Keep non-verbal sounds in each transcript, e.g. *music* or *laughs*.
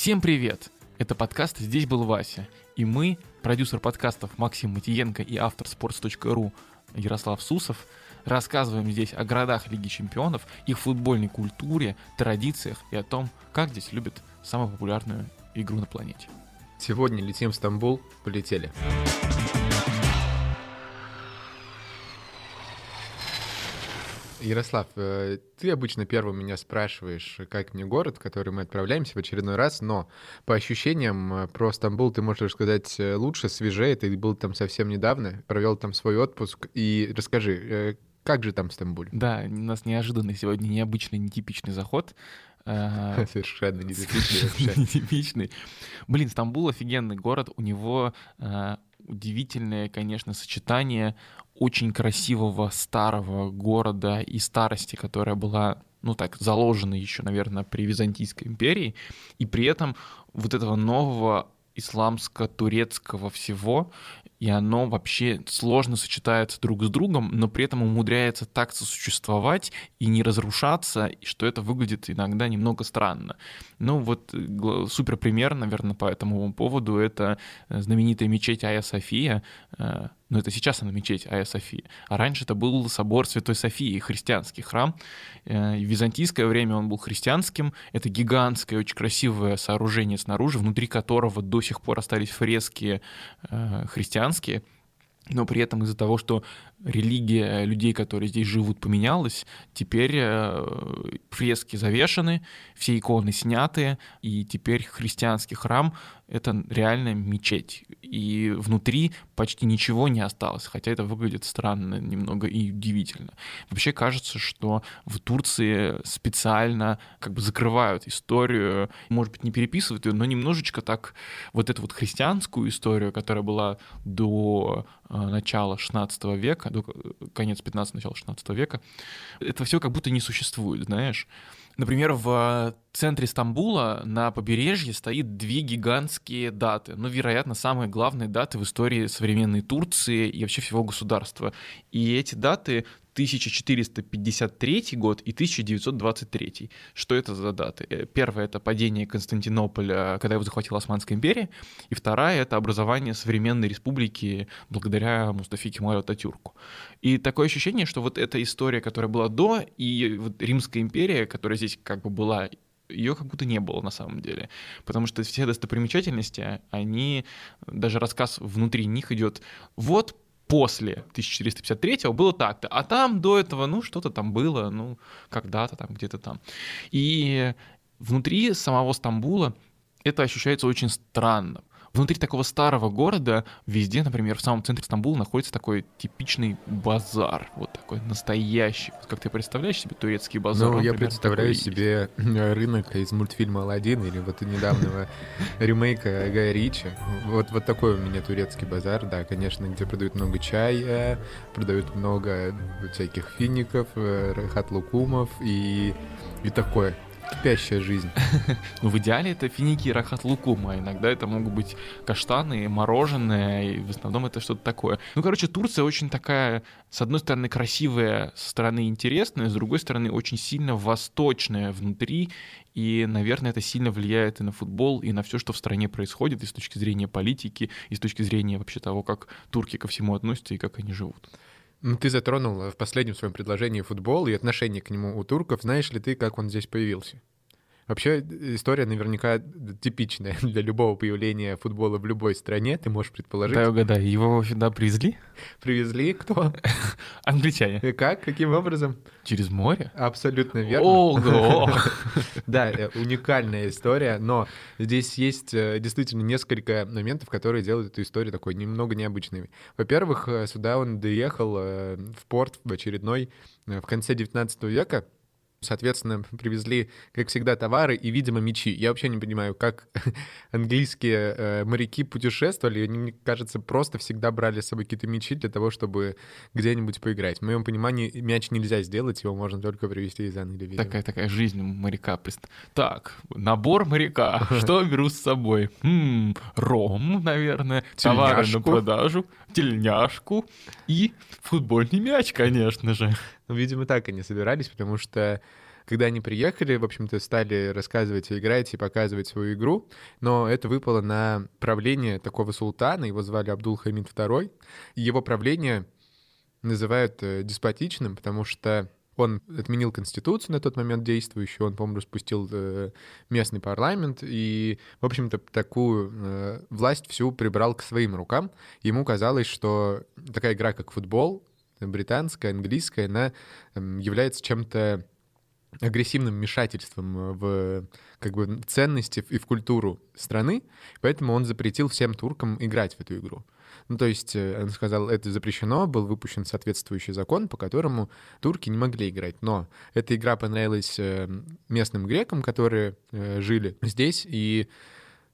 Всем привет! Это подкаст «Здесь был Вася». И мы, продюсер подкастов Максим Матиенко и автор sports.ru Ярослав Сусов, рассказываем здесь о городах Лиги Чемпионов, их футбольной культуре, традициях и о том, как здесь любят самую популярную игру на планете. Сегодня летим в Стамбул, полетели. Ярослав, э, ты обычно первым меня спрашиваешь, как мне город, в который мы отправляемся в очередной раз, но по ощущениям э, про Стамбул ты можешь сказать э, лучше, свежее, ты был там совсем недавно, провел там свой отпуск, и расскажи, как же там в Стамбуле? Да, у нас неожиданный сегодня необычный, нетипичный заход. *laughs* Совершенно. *laughs* Нетипичный. Блин, Стамбул офигенный город, у него удивительное, конечно, сочетание очень красивого старого города и старости, которая была ну так, заложена еще, наверное, при Византийской империи, и при этом вот этого нового исламско-турецкого всего, и оно вообще сложно сочетается друг с другом, но при этом умудряется так сосуществовать и не разрушаться, что это выглядит иногда немного странно. Ну вот супер пример, наверное, по этому поводу это э, знаменитая мечеть Айя София, э, но это сейчас она мечеть Айя София. А раньше это был собор Святой Софии, христианский храм. В византийское время он был христианским. Это гигантское, очень красивое сооружение снаружи, внутри которого до сих пор остались фрески христианские но при этом из-за того, что религия людей, которые здесь живут, поменялась, теперь э, фрески завешены, все иконы сняты, и теперь христианский храм — это реальная мечеть. И внутри почти ничего не осталось, хотя это выглядит странно немного и удивительно. Вообще кажется, что в Турции специально как бы закрывают историю, может быть, не переписывают ее, но немножечко так вот эту вот христианскую историю, которая была до э, начала 16 века, конец 15 начала 16 века, это все как будто не существует, знаешь. Например, в центре Стамбула на побережье стоит две гигантские даты. Ну, вероятно, самые главные даты в истории современной Турции и вообще всего государства. И эти даты 1453 год и 1923. Что это за даты? Э, первая — это падение Константинополя, когда его захватила Османская империя, и вторая — это образование современной республики благодаря Мустафе Кемалю Ататюрку. И такое ощущение, что вот эта история, которая была до, и вот Римская империя, которая здесь как бы была ее как будто не было на самом деле. Потому что все достопримечательности, они, даже рассказ внутри них идет, вот после 1453 было так-то, а там до этого, ну, что-то там было, ну, когда-то там, где-то там. И внутри самого Стамбула это ощущается очень странно, внутри такого старого города везде, например, в самом центре Стамбула находится такой типичный базар, вот такой настоящий. Вот как ты представляешь себе турецкий базар? Ну, я представляю себе есть. рынок из мультфильма «Аладдин» или вот недавнего *laughs* ремейка Гая Ричи. Вот, вот такой у меня турецкий базар, да, конечно, где продают много чая, продают много всяких фиников, э, рахат-лукумов и, и такое. Кипящая жизнь. *laughs* ну, в идеале это финики и рахат лукума. Иногда это могут быть каштаны, мороженое, и в основном это что-то такое. Ну, короче, Турция очень такая, с одной стороны, красивая, со стороны интересная, с другой стороны, очень сильно восточная внутри, и, наверное, это сильно влияет и на футбол, и на все, что в стране происходит, и с точки зрения политики, и с точки зрения вообще того, как турки ко всему относятся и как они живут. Ну, ты затронул в последнем своем предложении футбол и отношение к нему у турков. Знаешь ли ты, как он здесь появился? Вообще история наверняка типичная *laughs* для любого появления футбола в любой стране, ты можешь предположить. Да, угадай, его сюда привезли? Привезли кто? *laughs* Англичане. И как? Каким образом? Через море? Абсолютно верно. Ого! *laughs* Да, э, уникальная история, но здесь есть э, действительно несколько моментов, которые делают эту историю такой немного необычной. Во-первых, э, сюда он доехал в порт в очередной в конце 19 века, Соответственно, привезли, как всегда, товары и, видимо, мечи. Я вообще не понимаю, как *laughs* английские э, моряки путешествовали. Они, мне кажется, просто всегда брали с собой какие-то мечи для того, чтобы где-нибудь поиграть. В моем понимании, мяч нельзя сделать, его можно только привезти из Англии. Видимо. Такая такая жизнь моряка. Так, набор моряка. *laughs* Что беру с собой? Хм, ром, наверное, товары на продажу, тельняшку и футбольный мяч, конечно же. Видимо, так они собирались, потому что когда они приехали, в общем-то, стали рассказывать, играть и показывать свою игру, но это выпало на правление такого султана, его звали Абдул-Хамид II. Его правление называют э, деспотичным, потому что он отменил конституцию на тот момент действующую, он, по-моему, распустил э, местный парламент и, в общем-то, такую э, власть всю прибрал к своим рукам. Ему казалось, что такая игра, как футбол, британская, английская, она эм, является чем-то агрессивным вмешательством в как бы ценности и в культуру страны, поэтому он запретил всем туркам играть в эту игру. Ну, то есть э, он сказал, это запрещено, был выпущен соответствующий закон, по которому турки не могли играть. Но эта игра понравилась э, местным грекам, которые э, жили здесь, и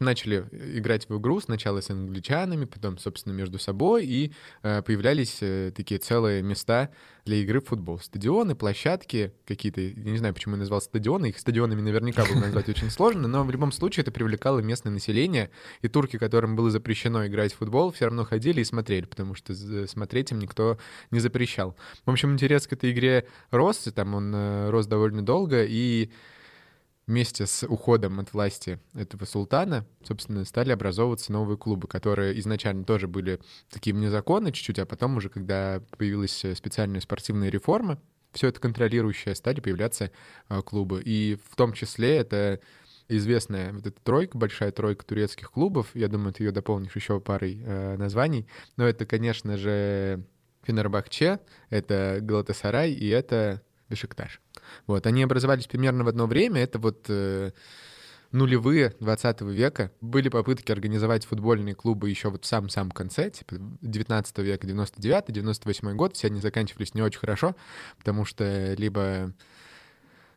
начали играть в игру сначала с англичанами, потом, собственно, между собой, и э, появлялись э, такие целые места для игры в футбол. Стадионы, площадки какие-то, я не знаю, почему я назвал стадионы, их стадионами наверняка было назвать очень сложно, но в любом случае это привлекало местное население, и турки, которым было запрещено играть в футбол, все равно ходили и смотрели, потому что смотреть им никто не запрещал. В общем, интерес к этой игре рос, и там он э, рос довольно долго, и вместе с уходом от власти этого султана, собственно, стали образовываться новые клубы, которые изначально тоже были такие незаконны чуть-чуть, а потом уже, когда появилась специальная спортивная реформа, все это контролирующее, стали появляться а, клубы. И в том числе это известная вот эта тройка, большая тройка турецких клубов. Я думаю, ты ее дополнишь еще парой э, названий. Но это, конечно же, Фенербахче, это Галатасарай и это Бешикташ. Вот, они образовались примерно в одно время, это вот э, нулевые 20 века. Были попытки организовать футбольные клубы еще вот в самом-самом конце, типа 19 века, 99-98 год, все они заканчивались не очень хорошо, потому что либо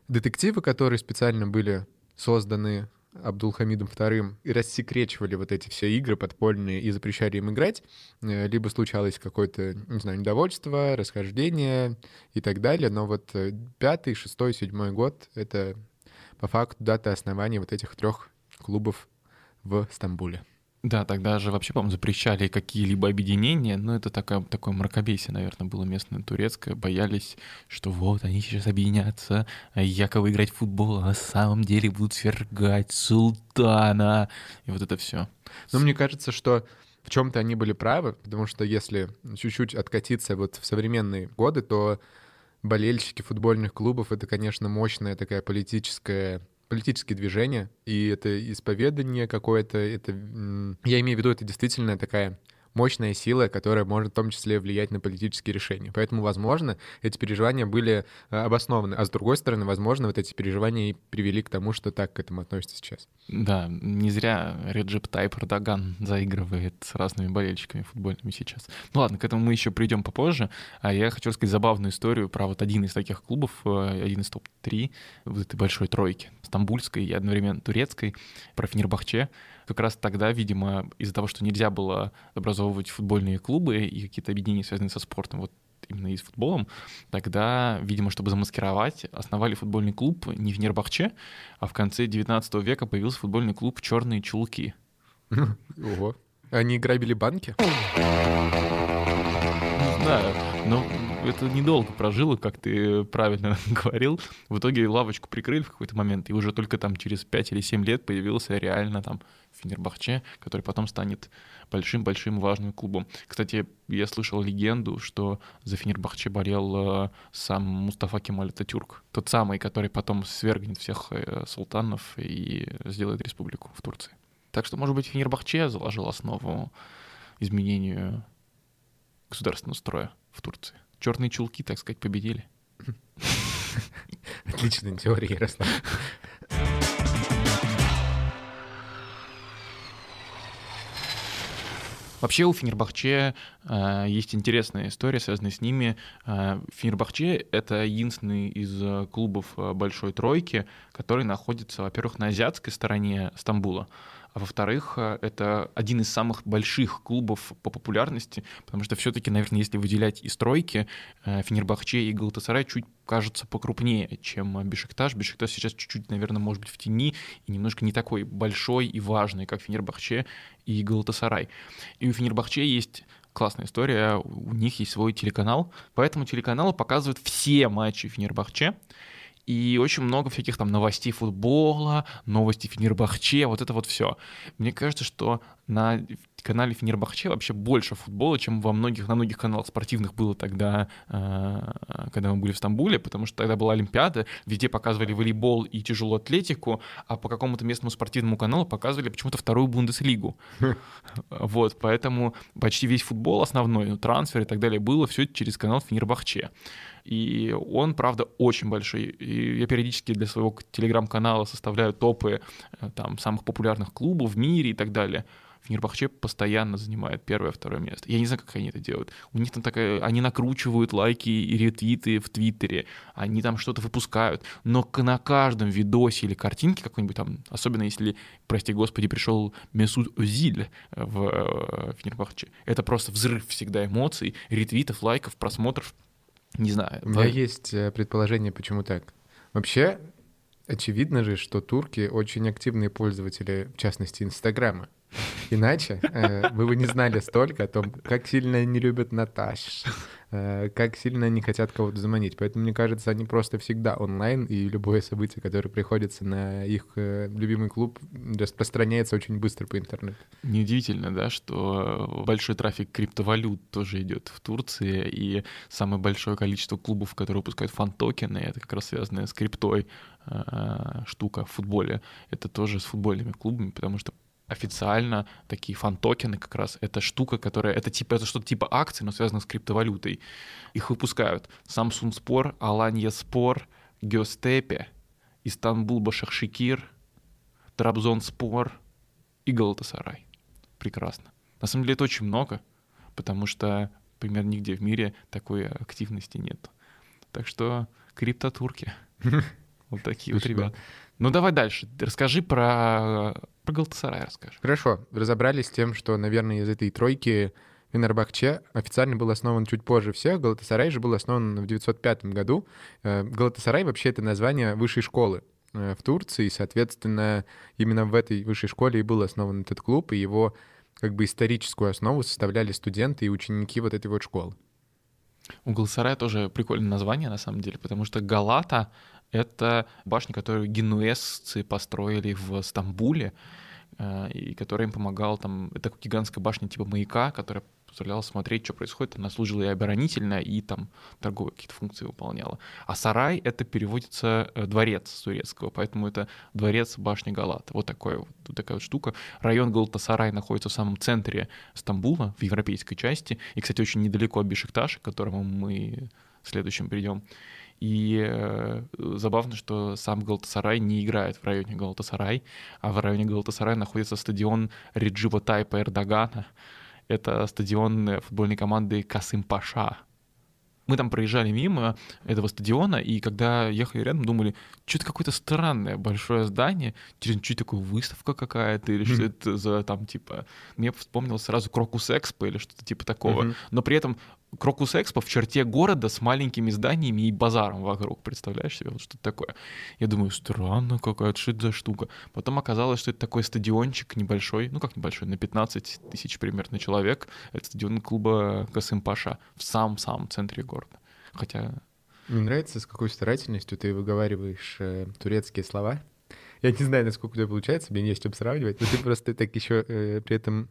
детективы, которые специально были созданы Абдулхамидом II рассекречивали вот эти все игры подпольные и запрещали им играть, э, либо случалось какое-то, не знаю, недовольство, расхождение и так далее. Но вот э, пятый, шестой, седьмой год — это по факту дата основания вот этих трех клубов в Стамбуле. Да, тогда же вообще, по-моему, запрещали какие-либо объединения, но это такое, такое мракобесие, наверное, было местное турецкое. Боялись, что вот они сейчас объединятся, а якобы играть в футбол, а на самом деле будут свергать султана. И вот это все. Но мне кажется, что в чем-то они были правы, потому что если чуть-чуть откатиться вот в современные годы, то болельщики футбольных клубов — это, конечно, мощная такая политическая политические движения, и это исповедание какое-то, это, я имею в виду, это действительно такая мощная сила, которая может в том числе влиять на политические решения. Поэтому, возможно, эти переживания были э, обоснованы. А с другой стороны, возможно, вот эти переживания и привели к тому, что так к этому относится сейчас. Да, не зря Реджеп Тайп Эрдоган заигрывает с разными болельщиками футбольными сейчас. Ну ладно, к этому мы еще придем попозже. А я хочу рассказать забавную историю про вот один из таких клубов, э, один из топ-3 вот этой большой тройки, стамбульской и одновременно турецкой, про Фенербахче как раз тогда, видимо, из-за того, что нельзя было образовывать футбольные клубы и какие-то объединения, связанные со спортом, вот именно и с футболом, тогда, видимо, чтобы замаскировать, основали футбольный клуб не в Нербахче, а в конце 19 века появился футбольный клуб «Черные чулки». Ого. Они грабили банки? Не знаю, но это недолго прожило, как ты правильно *laughs* говорил. В итоге лавочку прикрыли в какой-то момент, и уже только там через 5 или 7 лет появился реально там Фенербахче, который потом станет большим-большим важным клубом. Кстати, я слышал легенду, что за Фенербахче болел э, сам Мустафа Кемаль Ататюрк, тот самый, который потом свергнет всех э, султанов и сделает республику в Турции. Так что, может быть, Фенербахче заложил основу изменению государственного строя в Турции черные чулки, так сказать, победили. *laughs* Отличная теория, Ярослав. Вообще у Фенербахче э, есть интересная история, связанная с ними. Э, Фенербахче — это единственный из э, клубов э, Большой Тройки, который находится, во-первых, на азиатской стороне Стамбула, а во-вторых, э, это один из самых больших клубов по популярности, потому что все-таки, наверное, если выделять и стройки, э, Фенербахче и Галатасарай чуть кажутся покрупнее, чем Бешикташ. Бешикташ сейчас чуть-чуть, наверное, может быть в тени и немножко не такой большой и важный, как Фенербахче и Галатасарай. И у Фенербахче есть классная история, у них есть свой телеканал, по этому телеканалу показывают все матчи Фенербахче, и очень много всяких там новостей футбола, новостей Фенербахче, вот это вот все. Мне кажется, что на канале Фенербахче вообще больше футбола, чем во многих, на многих каналах спортивных было тогда, э, когда мы были в Стамбуле, потому что тогда была Олимпиада, везде показывали волейбол и тяжелую атлетику, а по какому-то местному спортивному каналу показывали почему-то вторую Бундеслигу. *laughs* Вот, поэтому почти весь футбол основной, ну, трансфер и так далее, было все через канал Фенербахче. И он, правда, очень большой. И я периодически для своего телеграм-канала составляю топы э, там, самых популярных клубов в мире и так далее. Фенербахче постоянно занимает первое, второе место. Я не знаю, как они это делают. У них там такая... Они накручивают лайки и ретвиты в Твиттере, они там что-то выпускают, но на каждом видосе или картинке какой-нибудь там, особенно если, прости господи, пришел Месуд Озиль в э, Фенербахче, это просто взрыв всегда эмоций, ретвитов, лайков, просмотров. Не знаю. У меня есть э, предположение, почему так. Вообще, очевидно же, что турки очень активные пользователи, в частности, Инстаграма. Иначе э, вы бы не знали столько о том, как сильно они любят Наташ, э, как сильно они хотят кого-то заманить. Поэтому, мне кажется, они просто всегда онлайн, и любое событие, которое приходится на их э, любимый клуб, распространяется очень быстро по интернету. Неудивительно, да, что большой трафик криптовалют тоже идет в Турции, и самое большое количество клубов, которые выпускают фан-токены, это как раз связанная с криптой э, штука в футболе. Это тоже с футбольными клубами, потому что официально такие фан-токены как раз. Это штука, которая... Это типа это что-то типа акций, но связано с криптовалютой. Их выпускают Samsunspor, Alanyaspor, Гёстепе, Истанбул Башакшехир, Трабзонспор и Галатасарай. Прекрасно. На самом деле это очень много, потому что примерно нигде в мире такой активности нет. Так что криптотурки. *laughs* Вот такие вот ребята. Ну давай дальше. Расскажи про про Галтасарай расскажешь. Хорошо, разобрались с тем, что, наверное, из этой тройки Фенербахче официально был основан чуть позже всех. Галатасарай же был основан в 905 году. Э, Галатасарай вообще это название высшей школы э, в Турции, и, соответственно, именно в этой высшей школе и был основан этот клуб, и его как бы историческую основу составляли студенты и ученики вот этой вот школы. У Галатасарая тоже прикольное название, на самом деле, потому что Галата это башня, которую генуэзцы построили в Стамбуле, э, и которая им помогала там... Это гигантская башня типа маяка, которая позволяла смотреть, что происходит. Она служила и оборонительно, и там торговые какие-то функции выполняла. А сарай — это переводится э, дворец с турецкого, поэтому это дворец башни Галата. Вот, такое, вот такая вот штука. Район Галатасарай находится в самом центре Стамбула, в европейской части, и, кстати, очень недалеко от Бешикташа, к которому мы в следующем придем. И э, забавно, что сам Галтасарай не играет в районе Галтасарай, а в районе Галтасарай находится стадион Реджива Тайпа Эрдогана. Это стадион футбольной команды Касым Паша. Мы там проезжали мимо этого стадиона, и когда ехали рядом, думали, что-то какое-то странное большое здание, чуть такая выставка какая-то, или что это за там, типа... Мне вспомнилось сразу Крокус Экспо или что-то типа такого. Но при этом Крокус Экспо в черте города с маленькими зданиями и базаром вокруг. Представляешь себе, вот что-то такое. Я думаю, странно какая-то, что это за штука. Потом оказалось, что это такой стадиончик небольшой, ну как небольшой, на 15 тысяч примерно человек. Это стадион клуба Касым Паша в самом-самом центре города. Хотя... Мне нравится, с какой старательностью ты выговариваешь э, турецкие слова. Я не знаю, насколько у тебя получается, мне не с чем сравнивать, но ты просто так еще э, при этом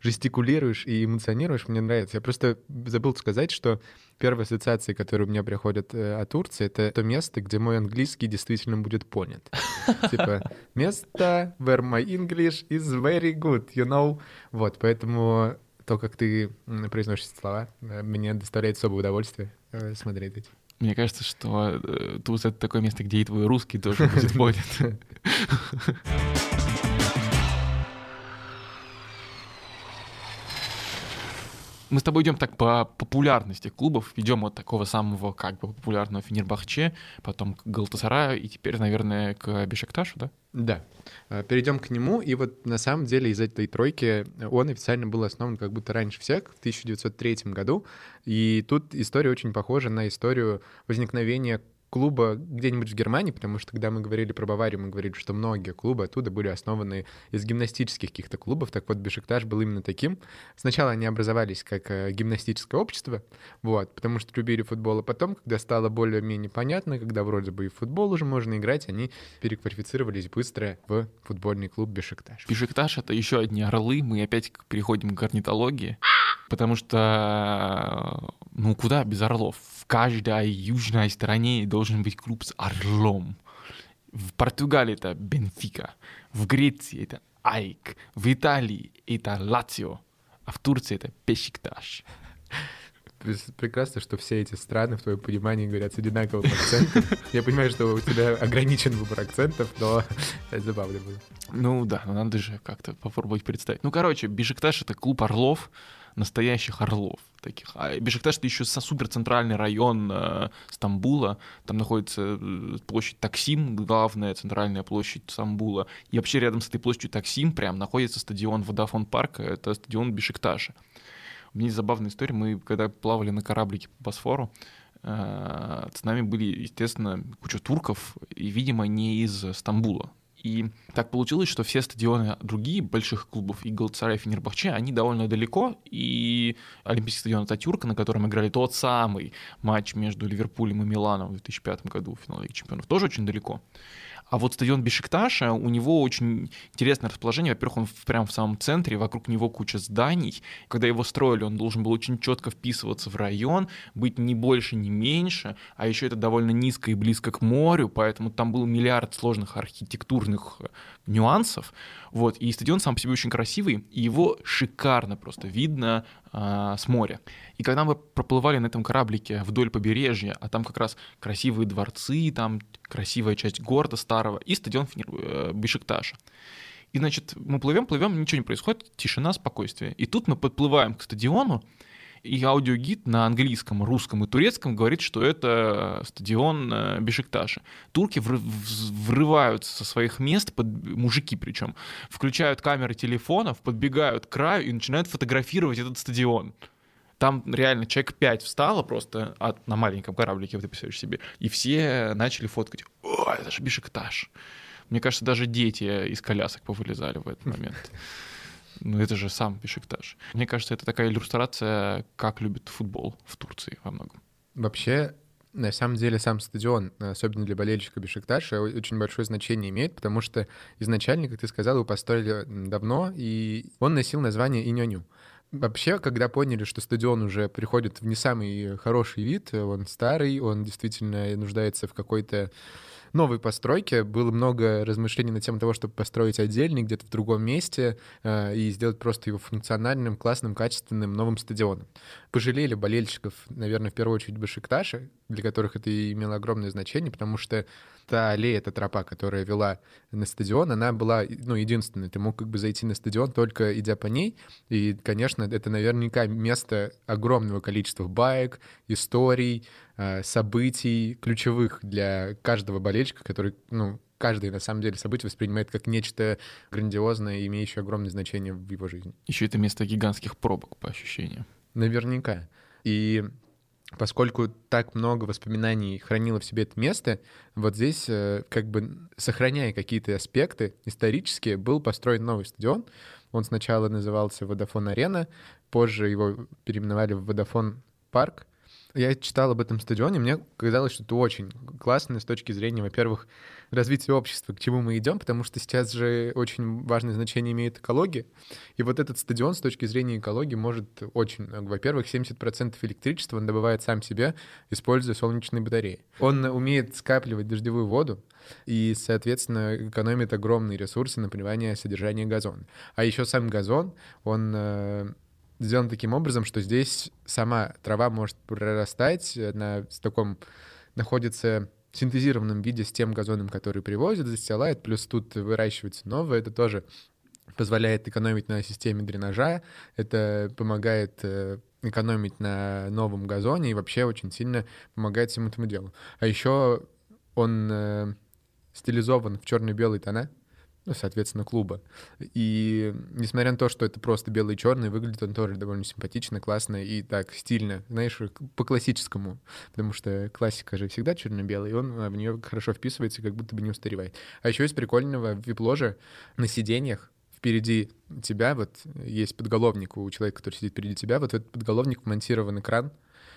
жестикулируешь и эмоционируешь, мне нравится. Я просто забыл сказать, что первые ассоциации, которые у меня приходят э, о Турции, это то место, где мой английский действительно будет понят. *laughs* Типа, место where my English is very good, you know? Вот, поэтому то, как ты произносишь слова, э, мне доставляет особое удовольствие э, смотреть эти. Мне кажется, что э, Туз — это такое место, где и твой русский тоже будет понят. *laughs* мы с тобой идем так по популярности клубов, идем от такого самого как бы популярного Фенербахче, потом к Галтасараю и теперь, наверное, к Бешекташу, да? Да. Э, Перейдем к нему, и вот на самом деле из этой тройки он официально был основан как будто раньше всех, в 1903 году, и тут история очень похожа на историю возникновения клуба где-нибудь в Германии, потому что когда мы говорили про Баварию, мы говорили, что многие клубы оттуда были основаны из гимнастических каких-то клубов. Так вот, Бешикташ был именно таким. Сначала они образовались как э, гимнастическое общество, вот, потому что любили футбол, а потом, когда стало более-менее понятно, когда вроде бы и в футбол уже можно играть, они переквалифицировались быстро в футбольный клуб Бешикташ. Бешикташ — это еще одни орлы, мы опять переходим к орнитологии, потому что, ну, куда без орлов? Каждой южной стране должен быть клуб с орлом. В Португалии это Бенфика, в Греции это Айк, в Италии это Лацио, а в Турции это Пешикташ. Прекрасно, что все эти страны, в твоем понимании, говорят с одинаковым акцентом. Я понимаю, что у тебя ограничен выбор акцентов, но *laughs* это забавно будет. Ну да, надо же как-то попробовать представить. Ну, короче, Бешикташ — это клуб орлов, настоящих орлов таких. А Бешикташ — это еще супер центральный район э, Стамбула. Там находится э, площадь Таксим, главная центральная площадь Стамбула. И вообще рядом с этой площадью Таксим прям находится стадион Водафон Парк, это стадион Бешикташа. У меня есть забавная история. Мы, когда плавали на кораблике по Босфору, э, с нами были, естественно, куча турков, и, видимо, не из Стамбула. И так получилось, что все стадионы другие больших клубов, и Галатасарай, Фенербахче, они довольно далеко, и Олимпийский стадион Ататюрка, на котором играли тот самый матч между Ливерпулем и Миланом в 2005 году в финале Чемпионов, тоже очень далеко. А вот стадион Бешикташа, у него очень интересное расположение. Во-первых, он прямо в самом центре, вокруг него куча зданий. Когда его строили, он должен был очень четко вписываться в район, быть не больше, не меньше. А еще это довольно низко и близко к морю, поэтому там был миллиард сложных архитектурных э, нюансов. Вот. И стадион сам по себе очень красивый, и его шикарно просто видно а, с моря. И когда мы проплывали на этом кораблике вдоль побережья, а там как раз красивые дворцы, там красивая часть города старого и стадион э, Бешикташа. И, значит, мы плывем, плывем, ничего не происходит, тишина, спокойствие. И тут мы подплываем к стадиону, и аудиогид на английском, русском и турецком говорит, что это стадион э, Бешикташа. Турки врываются со своих мест, под, мужики причем, включают камеры телефонов, подбегают к краю и начинают фотографировать этот стадион. Там реально человек 5 встало просто от, на маленьком кораблике, вот ты представляешь себе, и все начали фоткать. О, это же Бешикташ. Мне кажется, даже дети из колясок повылезали в этот момент. Ну, это же сам Бешикташ. Мне кажется, это такая иллюстрация, как любит футбол в Турции во многом. Вообще, на самом деле сам стадион, особенно для болельщика Бешикташа, очень большое значение имеет, потому что изначально, как ты сказал, его построили давно, и он носил название Иньоню. Вообще, когда поняли, что стадион уже приходит в не самый хороший вид, он старый, он действительно нуждается в какой-то новой постройке. Было много размышлений на тему того, чтобы построить отдельный где-то в другом месте э, и сделать просто его функциональным, классным, качественным новым стадионом. Пожалели болельщиков, наверное, в первую очередь Башикташа, для которых это имело огромное значение, потому что та аллея, эта тропа, которая вела на стадион, она была, ну, единственной. Ты мог как бы зайти на стадион только идя по ней. И, конечно, это наверняка место огромного количества баек, историй, э, событий, ключевых для каждого болельщика, который, ну, каждое, на самом деле, событие воспринимает как нечто грандиозное, имеющее огромное значение в его жизни. Еще это место гигантских пробок, по ощущениям. Наверняка. И поскольку так много воспоминаний хранило в себе это место, вот здесь, э, как бы сохраняя какие-то аспекты исторические, был построен новый стадион. Он сначала назывался Водофон Арена, позже его переименовали в Водофон Парк. Я читал об этом стадионе, мне казалось, что это очень классно с точки зрения, во-первых, развития общества, к чему мы идем, потому что сейчас же очень важное значение имеет экология. И вот этот стадион с точки зрения экологии может очень много. Во-первых, 70% электричества он добывает сам себе, используя солнечные батареи. Он умеет скапливать дождевую воду, и, соответственно, экономит огромные ресурсы на поливание содержания газона. А еще сам газон, он э, сделан таким образом, что здесь сама трава может прорастать на в таком находится синтезированном виде с тем газоном, который привозят, застилает, плюс тут выращивается новое, это тоже позволяет экономить на системе дренажа, это помогает э, экономить на новом газоне и вообще очень сильно помогает всему этому делу. А еще он э, стилизован в черно-белый тона, соответственно, клуба. И несмотря на то, что это просто белый и черный, выглядит он тоже довольно симпатично, классно и так стильно, знаешь, по классическому, потому что классика же всегда черно-белый, и он в нее хорошо вписывается, как будто бы не устаревает. А еще из прикольного в вип-ложе на сиденьях впереди тебя, вот есть подголовник у человека, который сидит впереди тебя, вот в этот подголовник монтирован экран,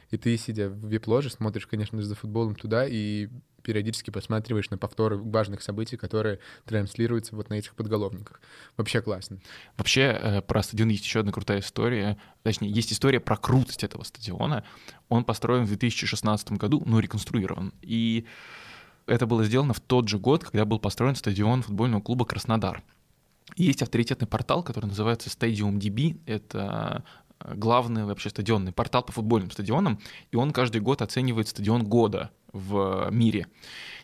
и ты, сидя в вип-ложе, смотришь, конечно, за футболом туда и периодически посматриваешь на повторы важных событий, которые транслируются вот на этих подголовниках. Вообще классно. Вообще э, про стадион есть еще одна крутая история. Точнее, есть история про крутость этого стадиона. Он построен в 2016 году, ну, реконструирован. И это было сделано в тот же год, когда был построен стадион футбольного клуба «Краснодар». Есть авторитетный портал, который называется Stadium DB. Это главный вообще стадионный портал по футбольным стадионам, и он каждый год оценивает стадион года в мире.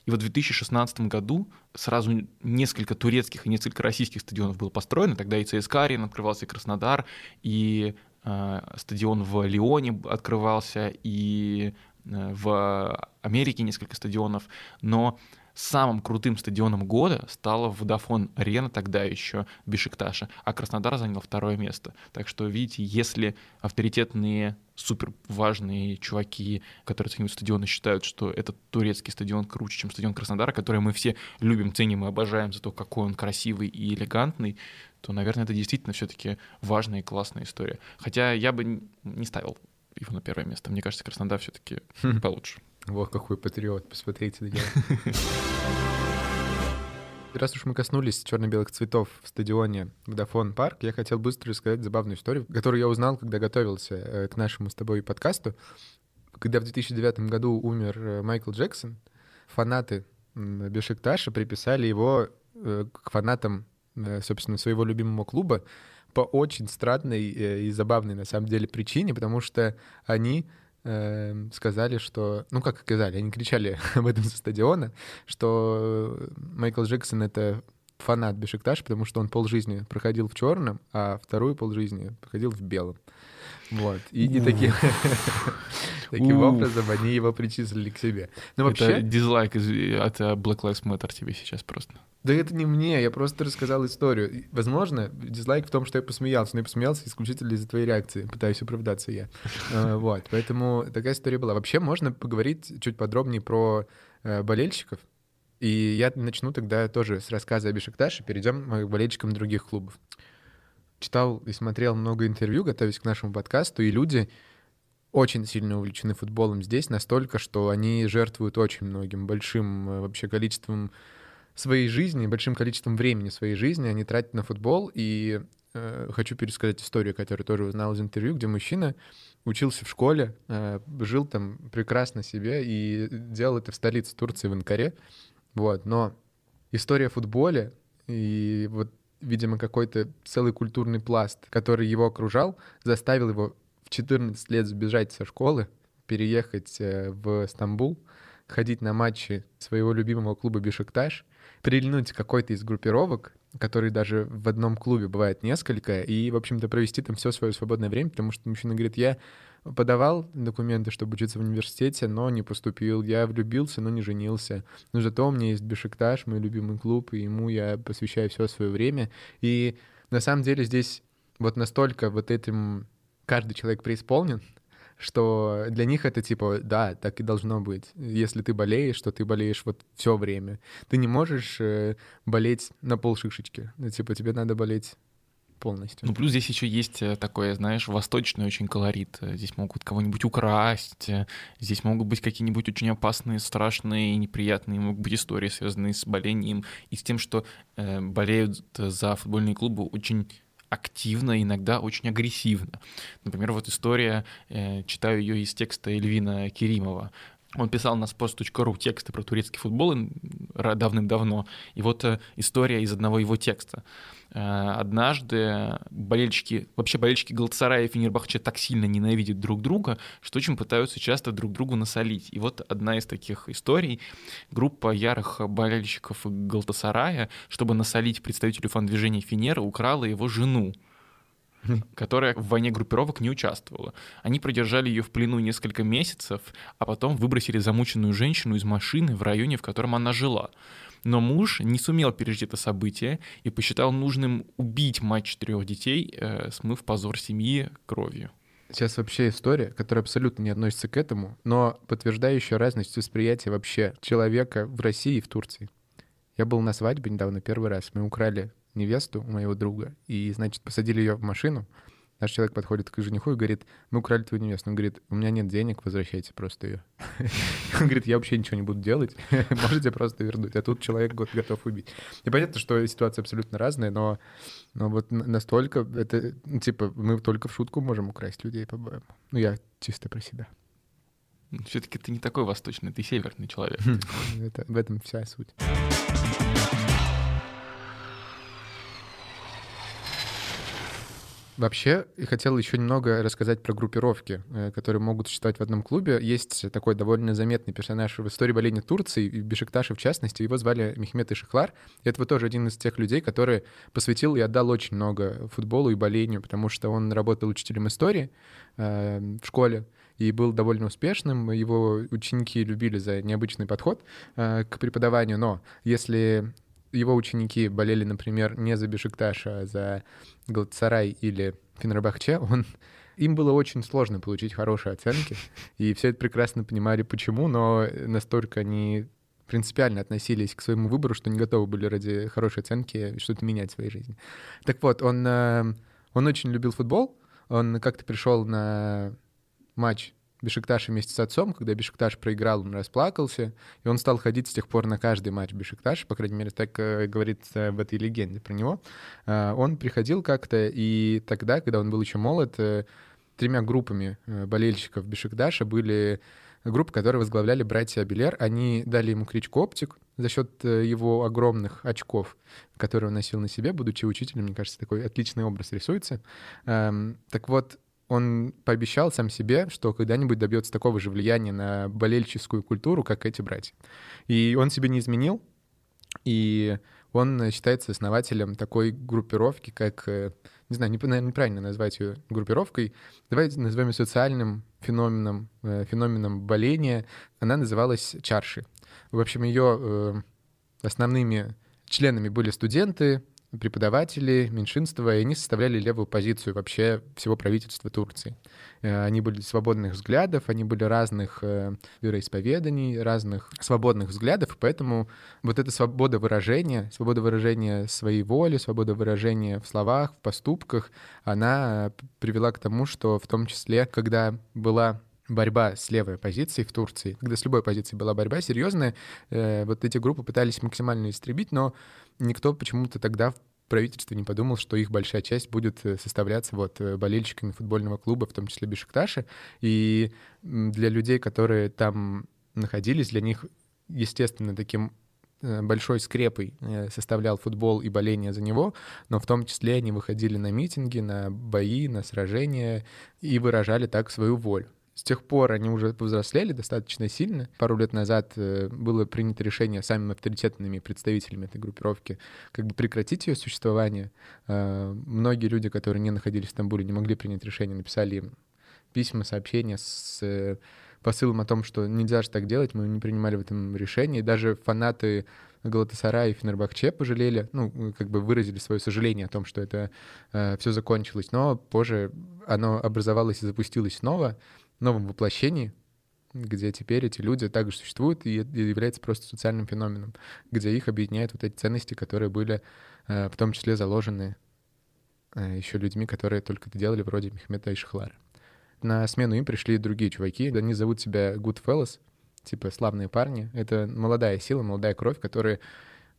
И в 2016 году сразу несколько турецких и несколько российских стадионов было построено. Тогда и ЦСКА арена открывался, и Краснодар, и э, стадион в Лионе открывался, и э, в Америке несколько стадионов. Но самым крутым стадионом года стала Vodafone Арена тогда еще Бешикташа, а Краснодар занял второе место. Так что, видите, если авторитетные супер важные чуваки, которые оценивают стадионы, считают, что этот турецкий стадион круче, чем стадион Краснодара, который мы все любим, ценим и обожаем за то, какой он красивый и элегантный, то, наверное, это действительно все-таки важная и классная история. Хотя я бы не ставил его на первое место. Мне кажется, Краснодар все-таки *laughs* получше. Вот какой патриот, посмотрите на него. *laughs* Раз уж мы коснулись черно-белых цветов в стадионе Vodafone Парк, я хотел быстро рассказать забавную историю, которую я узнал, когда готовился э, к нашему с тобой подкасту. Когда в 2009 году умер э, Майкл Джексон, фанаты Бешикташа приписали его э, к фанатам, собственно, своего любимого клуба по очень странной и забавной, на самом деле, причине, потому что они сказали, что... Ну, как сказали, они кричали *laughs* об этом со стадиона, что Майкл Джексон — это фанат Бешикташ, потому что он полжизни проходил в черном, а вторую полжизни проходил в белом. Вот. И, и таким, *laughs* таким образом они его причислили к себе. Но вообще... Это дизлайк из, от э, Black Lives Matter тебе сейчас просто. Да это не мне, я просто рассказал историю. Возможно, дизлайк в том, что я посмеялся, но я посмеялся исключительно из-за твоей реакции. Пытаюсь оправдаться я. *laughs* А, вот, поэтому такая история была. Вообще можно поговорить чуть подробнее про э, болельщиков. И я начну тогда тоже с рассказа о Бешикташе, перейдем к болельщикам других клубов читал и смотрел много интервью, готовясь к нашему подкасту, и люди очень сильно увлечены футболом здесь, настолько, что они жертвуют очень многим, большим э, вообще количеством своей жизни, большим количеством времени своей жизни они тратят на футбол. И э, хочу пересказать историю, которую тоже узнал из интервью, где мужчина учился в школе, э, жил там прекрасно себе и делал это в столице Турции, в Анкаре. Вот, но история о футболе и вот видимо, какой-то целый культурный пласт, который его окружал, заставил его в 14 лет сбежать со школы, переехать э, в Стамбул, ходить на матчи своего любимого клуба Бишекташ, прильнуть какой-то из группировок, который даже в одном клубе бывает несколько, и, в общем-то, провести там все свое свободное время, потому что мужчина говорит, я подавал документы, чтобы учиться в университете, но не поступил. Я влюбился, но не женился. Но зато у меня есть Бешикташ, мой любимый клуб, и ему я посвящаю все свое время. И на самом деле здесь вот настолько вот этим каждый человек преисполнен, что для них это типа, да, так и должно быть. Если ты болеешь, то ты болеешь вот все время. Ты не можешь э, болеть на полшишечки. Ну, типа, тебе надо болеть полностью. Ну, плюс здесь еще есть э, такое, знаешь, восточный очень колорит. Здесь могут кого-нибудь украсть, э, здесь могут быть какие-нибудь очень опасные, страшные неприятные, могут быть истории, связанные с болением и с тем, что э, болеют за футбольные клубы очень активно, иногда очень агрессивно. Например, вот история, э, читаю ее из текста Эльвина Керимова. Он писал на sports.ru тексты про турецкий футбол давным-давно. И вот э, история из одного его текста. Э, однажды болельщики, вообще болельщики Галатасарая и Фенербахче так сильно ненавидят друг друга, что очень пытаются часто друг другу насолить. И вот одна из таких историй. Группа ярых болельщиков Галатасарая, чтобы насолить представителю фан-движения Фенера, украла его жену. Которая в войне группировок не участвовала. Они продержали ее в плену несколько месяцев, а потом выбросили замученную женщину из машины в районе, в котором она жила. Но муж не сумел пережить это событие и посчитал нужным убить мать четырех детей, э, смыв позор семьи кровью. Сейчас вообще история, которая абсолютно не относится к этому, но подтверждающая разность восприятия вообще человека в России и в Турции. Я был на свадьбе недавно первый раз. Мы украли невесту у моего друга и, значит, посадили ее в машину. Наш человек подходит к жениху и говорит, мы украли твою невесту. Он говорит, у меня нет денег, возвращайте просто ее. *laughs* Он говорит, я вообще ничего не буду делать, *laughs* можете просто вернуть. А тут человек готов убить. И понятно, что ситуация абсолютно разная, но, но вот настолько, это, типа, мы только в шутку можем украсть людей, по-моему. Ну, я чисто про себя. Все-таки ты не такой восточный, ты северный человек. это, в этом вся суть. Вообще, я хотел еще немного рассказать про группировки, э, которые могут существовать в одном клубе. Есть такой довольно заметный персонаж в истории боления Турции, и Бешикташа в частности. Его звали Мехмед Ишихлар. Это вот тоже один из тех людей, который посвятил и отдал очень много футболу и болению, потому что он работал учителем истории э, в школе и был довольно успешным. Его ученики любили за необычный подход э, к преподаванию, но если его ученики болели, например, не за Бешикташ, а за Галатсарай или Фенербахче, он им было очень сложно получить хорошие оценки, и все это прекрасно понимали, почему, но настолько они принципиально относились к своему выбору, что не готовы были ради хорошей оценки что-то менять в своей жизни. Так вот, он, э, он очень любил футбол, он как-то пришел на матч Бешикташ вместе с отцом, когда Бешикташ проиграл, он расплакался, и он стал ходить с тех пор на каждый матч Бешикташ, по крайней мере, так э, говорится в этой легенде про него. Э, он приходил как-то, и тогда, когда он был еще молод, э, тремя группами болельщиков Бешикташа были группы, которые возглавляли братья Абелер. Они дали ему кличку «Оптик» за счет его огромных очков, которые он носил на себе, будучи учителем. Мне кажется, такой отличный образ рисуется. Эм, так вот, он пообещал сам себе, что когда-нибудь добьется такого же влияния на болельческую культуру, как эти братья. И он себе не изменил, и он считается основателем такой группировки, как, э, не знаю, неправильно назвать ее группировкой, давайте назовем ее социальным феноменом, э, феноменом боления. Она называлась Чарши. В общем, ее э, основными членами были студенты, преподаватели, меньшинства, и они составляли левую позицию вообще всего правительства Турции. Э, они были свободных взглядов, они были разных э, вероисповеданий, разных свободных взглядов, и поэтому вот эта свобода выражения, свобода выражения своей воли, свобода выражения в словах, в поступках, она привела к тому, что в том числе, когда была борьба с левой позицией в Турции, когда с любой позицией была борьба серьезная, э, вот эти группы пытались максимально истребить, но никто почему-то тогда в правительстве не подумал, что их большая часть будет э, составляться вот э, болельщиками футбольного клуба, в том числе Бешикташа. И для людей, которые там находились, для них, естественно, таким э, большой скрепой составлял футбол и боление за него, но в том числе они выходили на митинги, на бои, на сражения и выражали так свою волю. С тех пор они уже повзрослели достаточно сильно. Пару лет назад э, было принято решение самыми авторитетными представителями этой группировки как бы прекратить ее существование. Э, многие люди, которые не находились в Стамбуле, не могли принять решение, написали им письма, сообщения с э, посылом о том, что нельзя же так делать, мы не принимали в этом решение. даже фанаты Галатасарая и Фенербахче пожалели, ну, как бы выразили свое сожаление о том, что это э, все закончилось. Но позже оно образовалось и запустилось снова новом воплощении, где теперь эти люди также существуют и являются просто социальным феноменом, где их объединяют вот эти ценности, которые были э, в том числе заложены э, еще людьми, которые только это делали, вроде Мехмета и Шахлара. На смену им пришли другие чуваки. Они зовут себя Good Fellas, типа славные парни. Это молодая сила, молодая кровь, которые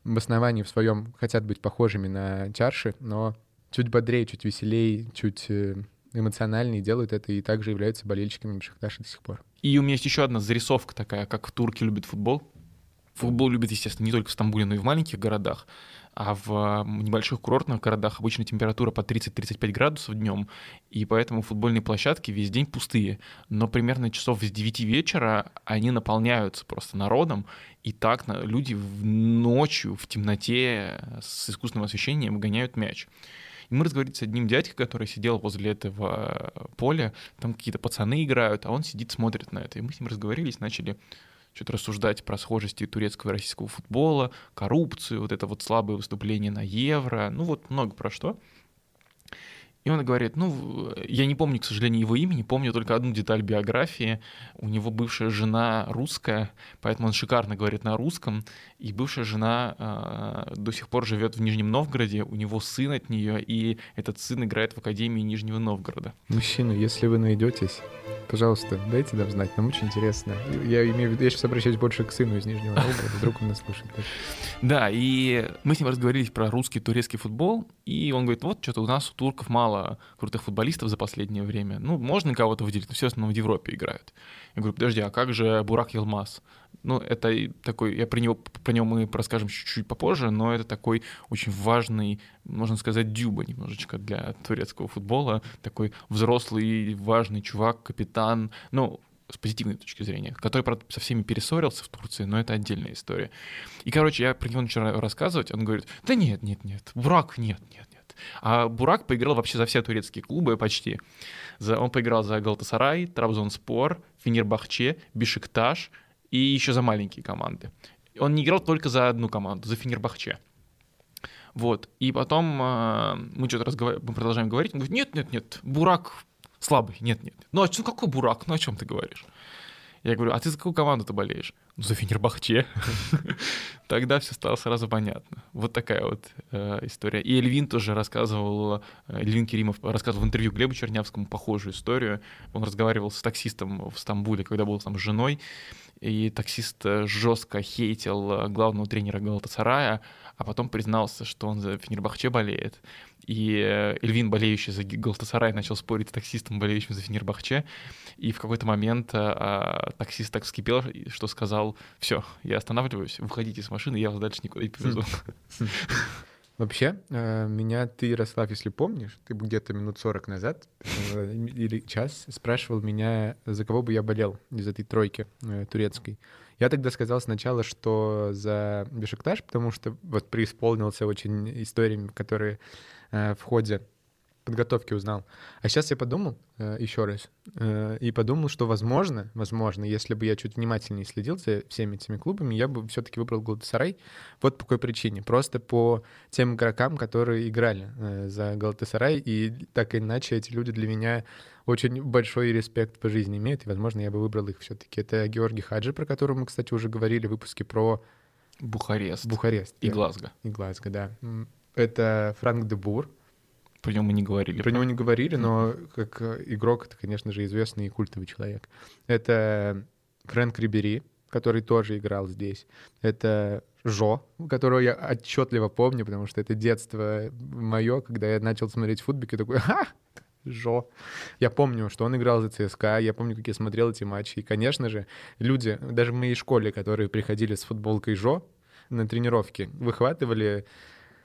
в основании в своем хотят быть похожими на чарши, но чуть бодрее, чуть веселее, чуть э, эмоциональные, делают это и также являются болельщиками Бешикташа до сих пор. И у меня есть еще одна зарисовка такая, как турки любят футбол. Футбол любят, естественно, не только в Стамбуле, но и в маленьких городах. А в небольших курортных городах обычно температура по 30-35 градусов днем, и поэтому футбольные площадки весь день пустые. Но примерно часов с 9 вечера они наполняются просто народом, и так люди ночью в темноте с искусственным освещением гоняют мяч. И мы разговаривали с одним дядькой, который сидел возле этого поля, там какие-то пацаны играют, а он сидит, смотрит на это. И мы с ним разговорились, начали что-то рассуждать про схожести турецкого и российского футбола, коррупцию, вот это вот слабое выступление на Евро, ну вот много про что. И он говорит, ну, я не помню, к сожалению, его имени, помню только одну деталь биографии. У него бывшая жена русская, поэтому он шикарно говорит на русском. И бывшая жена э, до сих пор живет в Нижнем Новгороде, у него сын от нее, и этот сын играет в Академии Нижнего Новгорода. Мужчина, если вы найдетесь, пожалуйста, дайте нам знать, нам очень интересно. Я имею в виду, я сейчас обращаюсь больше к сыну из Нижнего Новгорода, вдруг он нас слушает. Да, и мы с ним разговорились про русский турецкий футбол, и он говорит, вот что-то у нас у турков мало крутых футболистов за последнее время. Ну, можно кого-то выделить, но все в основном в Европе играют. Я говорю, подожди, а как же Бурак Елмаз? Ну, это такой, я про него, про него мы расскажем чуть-чуть попозже, но это такой очень важный, можно сказать, дюба немножечко для турецкого футбола. Такой взрослый, важный чувак, капитан. Ну, с позитивной точки зрения, который, правда, со всеми перессорился в Турции, но это отдельная история. И, короче, я про него начал рассказывать, он говорит, да нет, нет, нет, нет, нет, нет. А Бурак поиграл вообще за все турецкие клубы почти. За, он поиграл за Галтасарай, Трабзонспор, Фенербахче, Бишикташ и еще за маленькие команды. Он не играл только за одну команду, за Фенербахче. Вот. И потом э, мы что-то разговар... мы продолжаем говорить. Он говорит, нет, нет, нет, Бурак Слабый. Нет, нет. Ну, а что, какой бурак? Ну, о чем ты говоришь? Я говорю, а ты за какую команду ты болеешь? Ну, за Фенербахче. *laughs* Тогда все стало сразу понятно. Вот такая вот э, история. И Эльвин тоже рассказывал, э, Эльвин Керимов рассказывал в интервью Глебу Чернявскому похожую историю. Он разговаривал с таксистом в Стамбуле, когда был там с женой, и таксист э, жестко хейтил э, главного тренера Галатасарая, а потом признался, что он за Фенербахче болеет. И э, Эльвин, болеющий за Галтасарай, начал спорить с таксистом, болеющим за Фенербахче. И в какой-то момент а, таксист так вскипел, что сказал, все, я останавливаюсь, выходите из машины, я вас дальше никуда не повезу. *laughs* Вообще, меня ты, Ярослав, если помнишь, ты где-то минут 40 назад или час спрашивал меня, за кого бы я болел из этой тройки турецкой. Я тогда сказал сначала, что за Бешикташ, потому что вот преисполнился очень историями, которые э, в ходе подготовки узнал. А сейчас я подумал э, еще раз э, и подумал, что возможно, возможно, если бы я чуть внимательнее следил за всеми этими клубами, я бы все-таки выбрал Галатасарай. Вот по какой причине. Просто по тем игрокам, которые играли э, за Галатасарай, и так или иначе эти люди для меня очень большой респект по жизни имеют, и, возможно, я бы выбрал их все-таки. Это Георгий Хаджи, про которого мы, кстати, уже говорили в выпуске про Бухарест. Бухарест. И да. Глазго. И Глазго, да. Это Франк де Бур. Про него мы не говорили. Про него не говорили, но как игрок, это, конечно же, известный и культовый человек. Это Фрэнк Рибери, который тоже играл здесь. Это Жо, которого я отчетливо помню, потому что это детство мое, когда я начал смотреть футбик, и такой, ха, Жо. Я помню, что он играл за ЦСКА, я помню, как я смотрел эти матчи. И, конечно же, люди, даже в моей школе, которые приходили с футболкой Жо на тренировки, выхватывали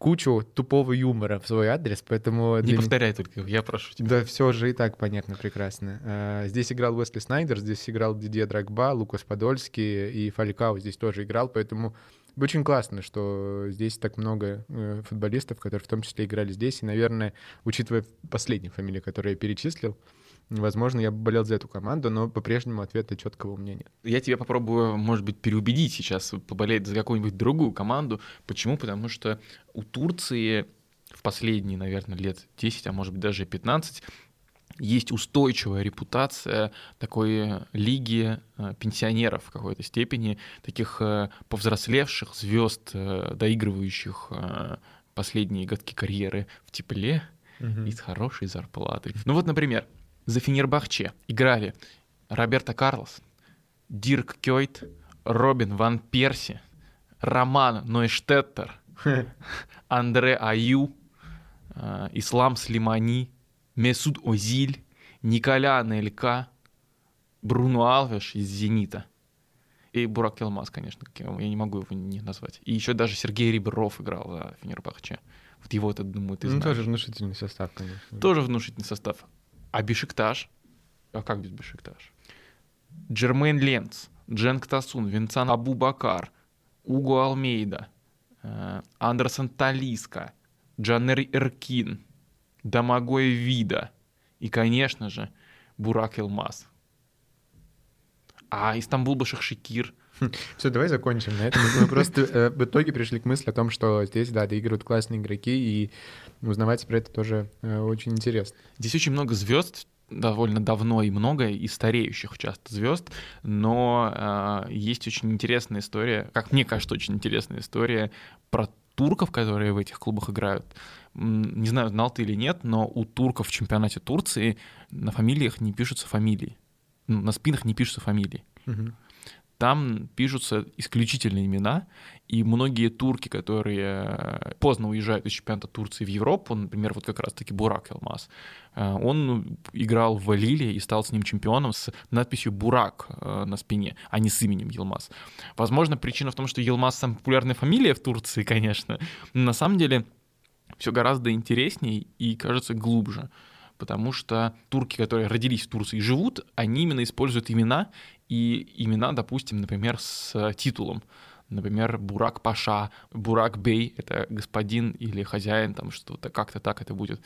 кучу тупого юмора в свой адрес, поэтому... Не повторяй меня... только, я прошу тебя. Да, все же и так понятно прекрасно. А, здесь играл Уэсли Снайдер, здесь играл Дидье Драгба, Лукас Подольский и Фалькау здесь тоже играл, поэтому очень классно, что здесь так много э, футболистов, которые в том числе играли здесь. И, наверное, учитывая последние фамилии, которые я перечислил, возможно, я бы болел за эту команду, но по-прежнему ответа четкого у меня нет. Я тебя попробую, может быть, переубедить сейчас поболеть за какую-нибудь другую команду. Почему? Потому что у Турции в последние, наверное, лет 10, а может быть даже 15 есть устойчивая репутация такой лиги э, пенсионеров в какой-то степени, таких э, повзрослевших звезд, э, доигрывающих последние годки карьеры в тепле угу. и с хорошей зарплатой. Ну вот, например, за Фенербахче играли Роберто Карлос, Дирк Кёйт, Робин Ван Перси, Роман Нойштеттер, *laughs* Андре Аю, Ислам Слимани, Месуд Озиль, Николя Анелька, Бруно Алвеш из «Зенита». И Бурак Елмаз, конечно, я не могу его не назвать. И еще даже Сергей Рибров играл за Фенербахче. Вот его это, думаю, ты ну, знаешь. тоже внушительный состав, конечно. Тоже внушительный состав. А Бишикташ? А как без Бишикташ? Джермейн Ленц, Дженк Тасун, Винцан Абу Бакар, Уго Алмейда, э, Андерсон Талиска, Джаннер Эркин, Домогой Вида и, конечно же, Бурак Илмаз. А Истамбул Башахшикир. Все, давай закончим на этом. Мы просто э, в итоге пришли к мысли о том, что здесь, да, доигрывают классные игроки, и узнавать про это тоже э, очень интересно. Здесь очень много звезд, довольно давно и много, и стареющих часто звезд, но э, есть очень интересная история, как мне кажется, очень интересная история про турков, которые в этих клубах играют. Не знаю, знал ты или нет, но у турков в чемпионате Турции на фамилиях не пишутся фамилии. Ну, на спинах не пишутся фамилии. Угу. Там пишутся исключительные имена, и многие турки, которые поздно уезжают из чемпионата Турции в Европу, например, вот как раз-таки Бурак Елмаз, э, он играл в Лиле и стал с ним чемпионом с надписью «Бурак» э, на спине, а не с именем Елмаз. Возможно, причина в том, что Елмаз — самая популярная фамилия в Турции, *laughs* конечно, но на самом деле все гораздо интереснее и, кажется, глубже потому что турки, которые родились в Турции и живут, они именно используют имена, и имена, допустим, например, с титулом. Например, Бурак Паша, Бурак Бей — это господин или хозяин, там что-то, как-то так это будет.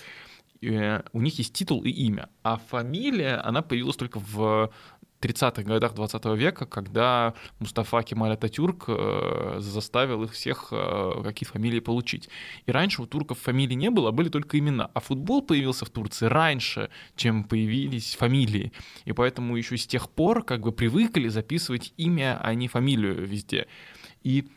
Э, у них есть титул и имя, а фамилия, она появилась только в 30-х годах 20 века, когда Мустафа Кемаль Ататюрк э, заставил их всех э, какие фамилии получить. И раньше у турков фамилий не было, были только имена. А футбол появился в Турции раньше, чем появились фамилии. И поэтому еще с тех пор как бы привыкли записывать имя, а не фамилию везде. И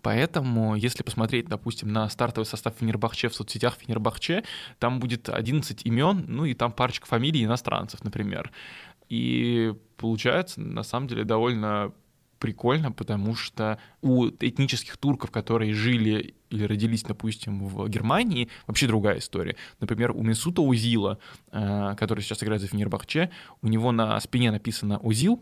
Поэтому, если посмотреть, допустим, на стартовый состав Фенербахче в соцсетях Фенербахче, там будет 11 имен, ну и там парочка фамилий иностранцев, например. И получается, на самом деле, довольно прикольно, потому что у этнических турков, которые жили или родились, допустим, в Германии, вообще другая история. Например, у Месута Узила, э, который сейчас играет за Фенербахче, у него на спине написано Узил,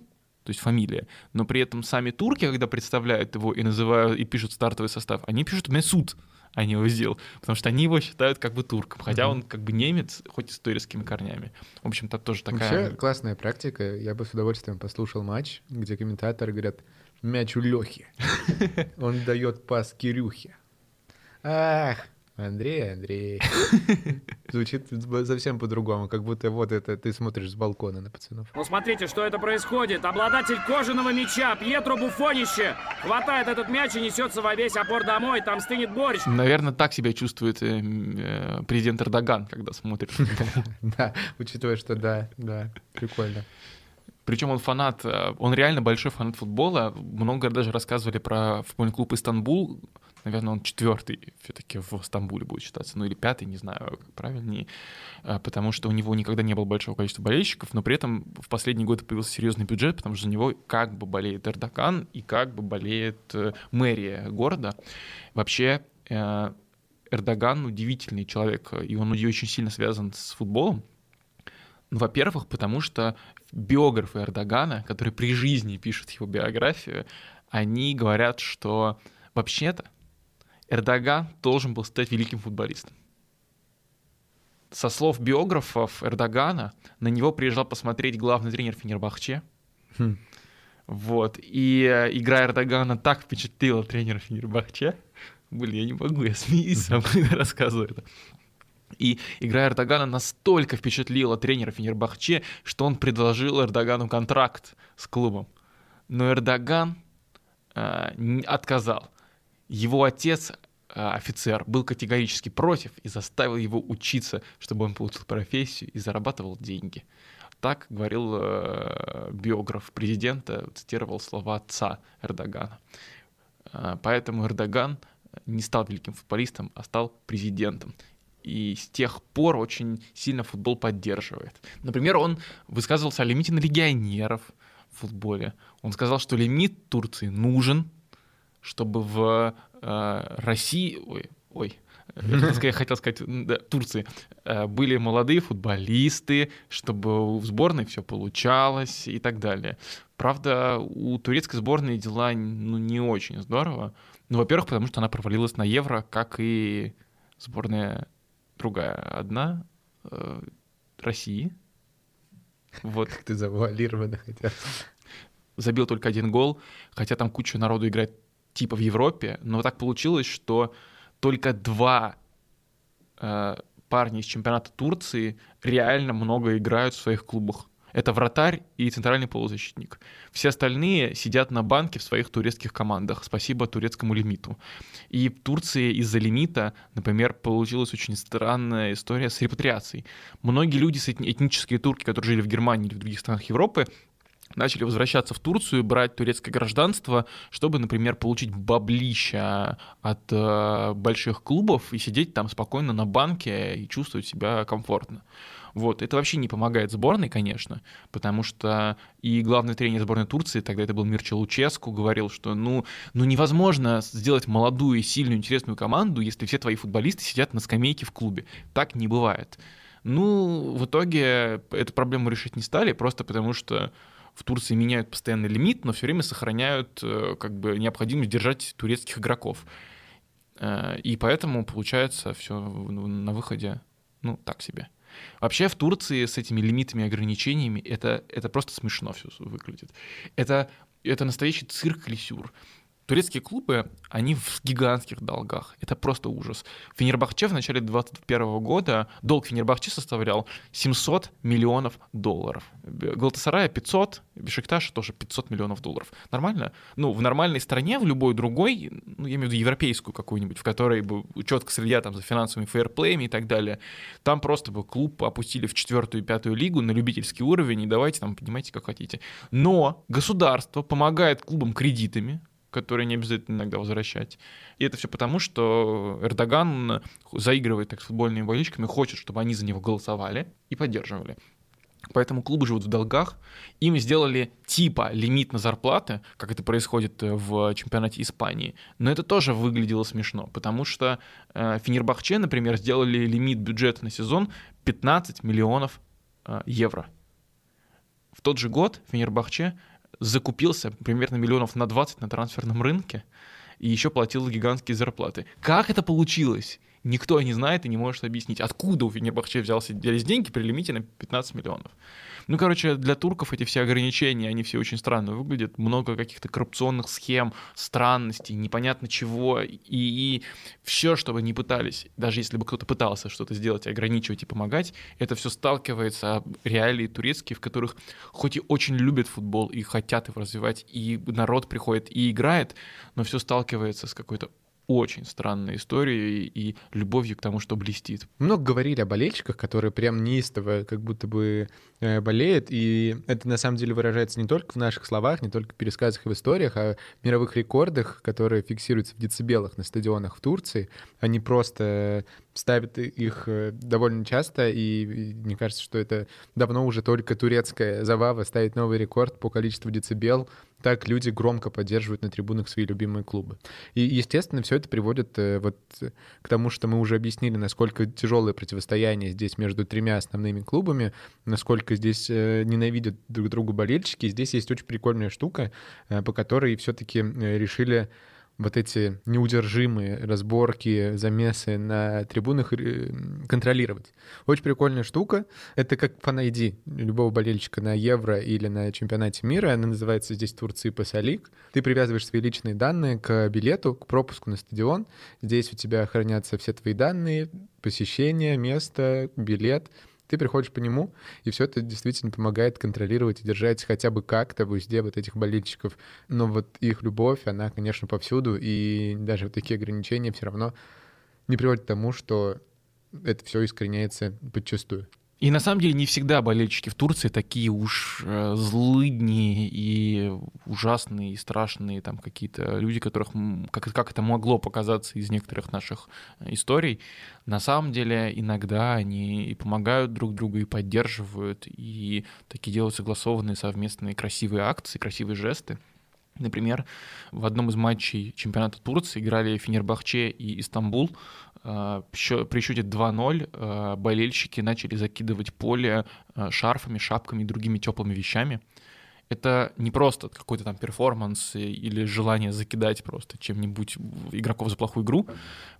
то есть фамилия, но при этом сами турки, когда представляют его и называют, и пишут стартовый состав, они пишут Месут, а не Узил, потому что они его считают как бы турком, хотя mm-hmm. он как бы немец, хоть и с турецкими корнями. В общем-то, тоже такая... Вообще классная практика, я бы с удовольствием послушал матч, где комментаторы говорят «мяч у Лехи, *laughs* он дает пас Кирюхе». Ах, Андрей, Андрей. *laughs* Звучит совсем по-другому, как будто вот это ты смотришь с балкона на пацанов. Ну смотрите, что это происходит. Обладатель кожаного мяча, Пьетро Буфонище, хватает этот мяч и несется во весь опор домой, там стынет борщ. Наверное, так себя чувствует э, э, президент Эрдоган, когда смотрит. *laughs* Да, учитывая, что да, да, прикольно. Причем он фанат, э, он реально большой фанат футбола. Много даже рассказывали про футбольный клуб Истанбул, наверное, он четвертый все-таки в Стамбуле будет считаться, ну или пятый, не знаю, как правильнее, а, потому что у него никогда не было большого количества болельщиков, но при этом в последние годы появился серьезный бюджет, потому что за него как бы болеет Эрдоган и как бы болеет э, мэрия города. Вообще э, Эрдоган удивительный человек, и он очень сильно связан с футболом. Ну, во-первых, потому что биографы Эрдогана, которые при жизни пишут его биографию, они говорят, что вообще-то Эрдоган должен был стать великим футболистом. Со слов биографов Эрдогана, на него приезжал посмотреть главный тренер Фенербахче. Хм. Вот. И э, игра Эрдогана так впечатлила тренера Фенербахче. Блин, я не могу, я смеюсь сам, когда *laughs* рассказываю это. И игра Эрдогана настолько впечатлила тренера Фенербахче, что он предложил Эрдогану контракт с клубом. Но Эрдоган э, отказал. Его отец, офицер, был категорически против и заставил его учиться, чтобы он получил профессию и зарабатывал деньги. Так говорил э, биограф президента, цитировал слова отца Эрдогана. Э, поэтому Эрдоган не стал великим футболистом, а стал президентом. И с тех пор очень сильно футбол поддерживает. Например, он высказывался о лимите на легионеров в футболе. Он сказал, что лимит Турции нужен, чтобы в э, России, ой, ой, я хотел сказать, да, Турции, э, были молодые футболисты, чтобы в сборной все получалось и так далее. Правда, у турецкой сборной дела ну, не очень здорово. Ну, во-первых, потому что она провалилась на Евро, как и сборная другая. Одна э, России. Вот. Как ты завуалированно хотя. Забил только один гол, хотя там куча народу играет типа в Европе, но так получилось, что только два э, парни из чемпионата Турции реально много играют в своих клубах. Это вратарь и центральный полузащитник. Все остальные сидят на банке в своих турецких командах. Спасибо турецкому лимиту. И в Турции из-за лимита, например, получилась очень странная история с репатриацией. Многие люди, этнические турки, которые жили в Германии или в других странах Европы, начали возвращаться в Турцию, брать турецкое гражданство, чтобы, например, получить баблища от э, больших клубов и сидеть там спокойно на банке и чувствовать себя комфортно. Вот. Это вообще не помогает сборной, конечно, потому что и главный тренер сборной Турции, тогда это был Мирча Луческу, говорил, что ну, ну невозможно сделать молодую, сильную, интересную команду, если все твои футболисты сидят на скамейке в клубе. Так не бывает. Ну, в итоге эту проблему решить не стали, просто потому что в Турции меняют постоянный лимит, но все время сохраняют э, как бы необходимость держать турецких игроков. Э, и поэтому получается все на выходе, ну, так себе. Вообще в Турции с этими лимитами и ограничениями это, это просто смешно все выглядит. Это, это настоящий цирк или сюр. Турецкие клубы, они в гигантских долгах. Это просто ужас. Фенербахче в начале 2021 года, долг Фенербахче составлял 700 миллионов долларов. Галтасарая 500, Бешикташ тоже 500 миллионов долларов. Нормально? Ну, в нормальной стране, в любой другой, ну, я имею в виду европейскую какую-нибудь, в которой бы четко следят там за финансовыми фейерплеями и так далее, там просто бы клуб опустили в четвертую и пятую лигу на любительский уровень, и давайте там поднимайте как хотите. Но государство помогает клубам кредитами, которые не обязательно иногда возвращать. И это все потому, что Эрдоган заигрывает так с футбольными болельщиками, хочет, чтобы они за него голосовали и поддерживали. Поэтому клубы живут в долгах. Им сделали типа лимит на зарплаты, как это происходит в чемпионате Испании. Но это тоже выглядело смешно, потому что э, Фенербахче, например, сделали лимит бюджета на сезон 15 миллионов э, евро. В тот же год Фенербахче закупился примерно миллионов на 20 на трансферном рынке и еще платил гигантские зарплаты. Как это получилось? Никто не знает и не может объяснить, откуда у Фенербахче взялся, взялись деньги при лимите на 15 миллионов. Ну, короче, для турков эти все ограничения, они все очень странно выглядят. Много каких-то коррупционных схем, странностей, непонятно чего. И, и все, что бы ни пытались, даже если бы кто-то пытался что-то сделать, ограничивать и помогать, это все сталкивается реалии турецкие, в которых хоть и очень любят футбол и хотят его развивать, и народ приходит и играет, но все сталкивается с какой-то очень странной историей и любовью к тому, что блестит. Много говорили о болельщиках, которые прям неистово как будто бы э, болеют, и это на самом деле выражается не только в наших словах, не только в пересказах и в историях, а в мировых рекордах, которые фиксируются в децибелах на стадионах в Турции. Они просто ставят их э, довольно часто, и мне кажется, что это давно уже только турецкая забава ставить новый рекорд по количеству децибел так люди громко поддерживают на трибунах свои любимые клубы. И, естественно, все это приводит э, вот к тому, что мы уже объяснили, насколько тяжелое противостояние здесь между тремя основными клубами, насколько здесь э, ненавидят друг друга болельщики. И здесь есть очень прикольная штука, э, по которой все-таки решили вот эти неудержимые разборки, замесы на трибунах э, контролировать. Очень прикольная штука. Это как фан-ID любого болельщика на Евро или на чемпионате мира. Она называется здесь Турции Пасалик. Ты привязываешь свои личные данные к билету, к пропуску на стадион. Здесь у тебя хранятся все твои данные, посещение, место, билет — ты приходишь по нему, и все это действительно помогает контролировать и держать хотя бы как-то в узде вот этих болельщиков. Но вот их любовь, она, конечно, повсюду, и даже вот такие ограничения все равно не приводят к тому, что это все искореняется подчастую. И на самом деле не всегда болельщики в Турции такие уж э, злыдни и ужасные, и страшные там какие-то люди, которых, как, как это могло показаться из некоторых наших э, историй. На самом деле иногда они и помогают друг другу, и поддерживают, и такие делают согласованные совместные красивые акции, красивые жесты. Например, в одном из матчей чемпионата Турции играли Фенербахче и Истамбул. А, при счете 2-0 а, болельщики начали закидывать поле а, шарфами, шапками и другими теплыми вещами. Это не просто какой-то там перформанс или желание закидать просто чем-нибудь игроков за плохую игру.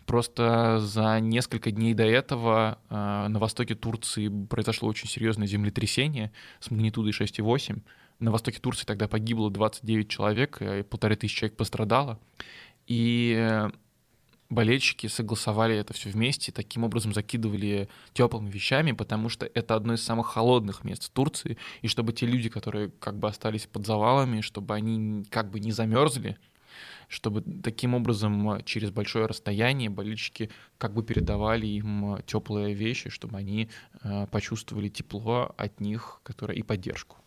Просто за несколько дней до этого на востоке Турции произошло очень серьезное землетрясение с магнитудой 6,8 на востоке Турции тогда погибло 29 человек, и полторы тысячи человек пострадало. И э, болельщики согласовали это все вместе, таким образом закидывали теплыми вещами, потому что это одно из самых холодных мест в Турции, и чтобы те люди, которые как бы остались под завалами, чтобы они как бы не замерзли, чтобы таким образом через большое расстояние болельщики как бы передавали им теплые вещи, чтобы они э, почувствовали тепло от них, которое и поддержку.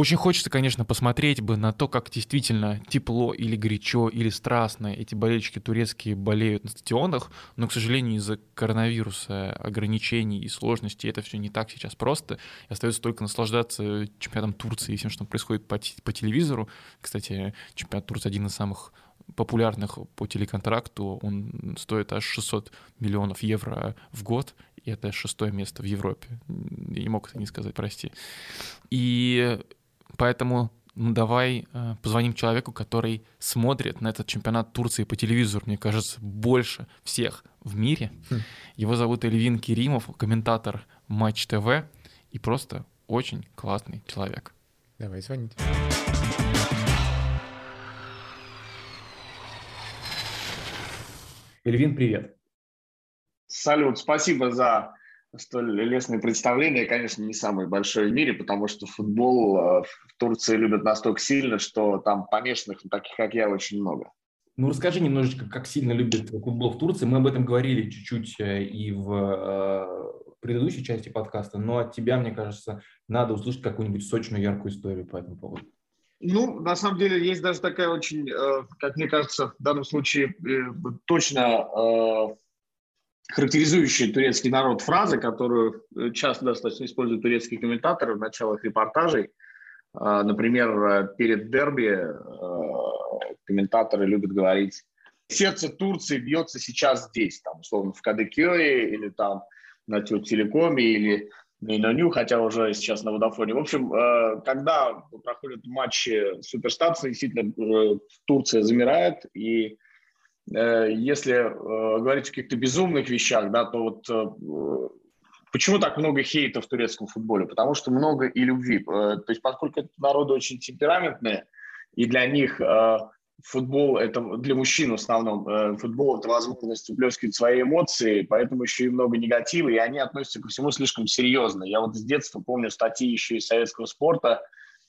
Очень хочется, конечно, посмотреть бы на то, как действительно тепло или горячо, или страстно эти болельщики турецкие болеют на стадионах, но, к сожалению, из-за коронавируса, ограничений и сложностей это все не так сейчас просто. И остается только наслаждаться чемпионатом Турции и всем, что происходит по, по телевизору. Кстати, чемпионат Турции один из самых популярных по телеконтракту, он стоит аж 600 миллионов евро в год, и это шестое место в Европе. Я не мог это не сказать, прости. И Поэтому ну давай э, позвоним человеку, который смотрит на этот чемпионат Турции по телевизору, мне кажется, больше всех в мире. Хм. Его зовут Эльвин Керимов, комментатор Матч ТВ и просто очень классный человек. Давай звоните. Эльвин, привет. Салют, спасибо за столь лестное представление, конечно, не самое большое в мире, потому что футбол э, в Турции любят настолько сильно, что там помешанных, таких как я, очень много. Ну, расскажи немножечко, как сильно любят футбол в Турции. Мы об этом говорили чуть-чуть э, и в э, предыдущей части подкаста, но от тебя, мне кажется, надо услышать какую-нибудь сочную, яркую историю по этому поводу. Ну, на самом деле, есть даже такая очень, как мне кажется, в данном случае точно характеризующая турецкий народ фраза, которую э, часто достаточно используют турецкие комментаторы в началах репортажей. А, например, перед дерби э, комментаторы любят говорить «Сердце Турции бьется сейчас здесь», там, условно, в Кадыкёе или там на Телекоме или на Иноню, хотя уже сейчас на Водофоне. В общем, э, когда проходят матчи суперстации, действительно Турция замирает, и Э, если э, говорить о каких-то безумных вещах, да, то вот э, почему так много хейта в турецком футболе? Потому что много и любви. То есть поскольку народы очень темпераментные, и для них футбол это для мужчин в основном футбол это возможность выплескивать свои эмоции, поэтому еще и много негатива, и они относятся ко всему слишком серьезно. Я вот с детства помню статьи еще из советского спорта,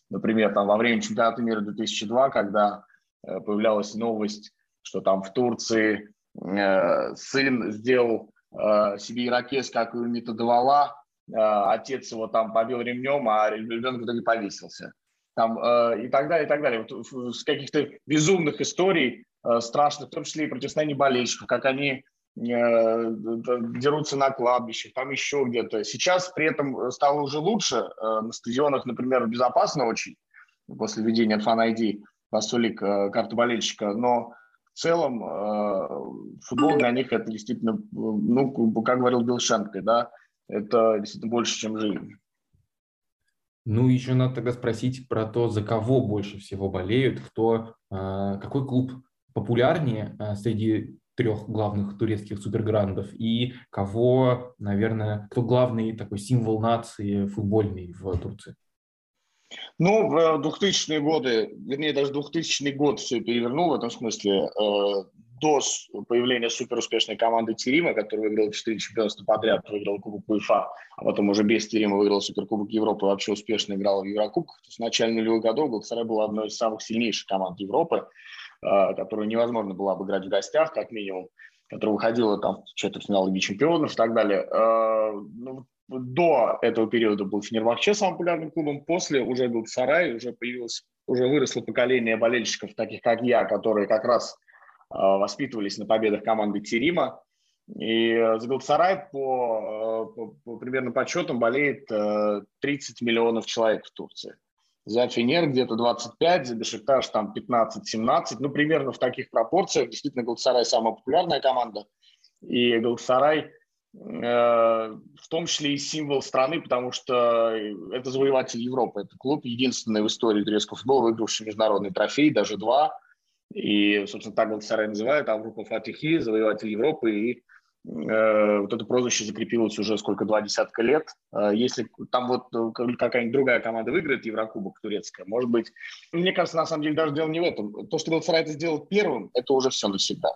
например, там во время чемпионата мира 2002, когда появлялась новость что там в Турции э, сын сделал э, себе ирокез, как у методовала, э, отец его там побил ремнем, а ребенок в итоге повесился. Там, э, и так далее, и так далее. Вот, с каких-то безумных историй, э, страшных, в том числе и противостояний болельщиков, как они э, дерутся на кладбищах, там еще где-то. Сейчас при этом стало уже лучше. Э, на стадионах, например, безопасно очень после введения Fan ID, посолик э, карты болельщика, но в целом э, футбол для них это действительно, ну, как говорил Билл Шенкой, да, это действительно больше, чем жизнь. Ну, еще надо тогда спросить про то, за кого больше всего болеют, кто, э, какой клуб популярнее э, среди трех главных турецких суперграндов и кого, наверное, кто главный такой символ нации футбольный в Турции? Ну, в 2000-е годы, вернее, даже 2000 год все перевернул в этом смысле. Э, до появления суперуспешной команды Терима, которая выиграла 4 чемпионства подряд, выиграла Кубок УЕФА, а потом уже без Терима выиграла Суперкубок Европы, вообще успешно играла в Еврокубках. То есть в начале нулевых годов Галатасарай была одной из самых сильнейших команд Европы, э, которую невозможно было обыграть в гостях, как минимум которая выходила там в четвертьфинал Лиги Чемпионов и так далее. Э, ну, до этого периода был Фенербахче самым популярным клубом, после уже был Сарай, уже появилось, уже выросло поколение болельщиков, таких как я, которые как раз э, воспитывались на победах команды Терима. И за Галатасарай по, по, по примерно подсчетам болеет 30 миллионов человек в Турции. За Фенер где-то 25, за Бешикташ там 15-17, ну, примерно в таких пропорциях. Действительно, Галатасарай самая популярная команда. И Галатасарай Э, в том числе и символ страны, потому что это завоеватель Европы. Это клуб, единственный в истории турецкого футбола, выигравший международный трофей, даже два. И, собственно, так Галатасарай называют, Аврупа Фатихи, завоеватель Европы. И Э, вот это прозвище закрепилось уже сколько, два десятка лет. Э, если там вот э, какая-нибудь другая команда выиграет Еврокубок турецкая, может быть... Мне кажется, на самом деле даже дело не в этом. То, что Галатасарай это сделал первым, это уже все навсегда.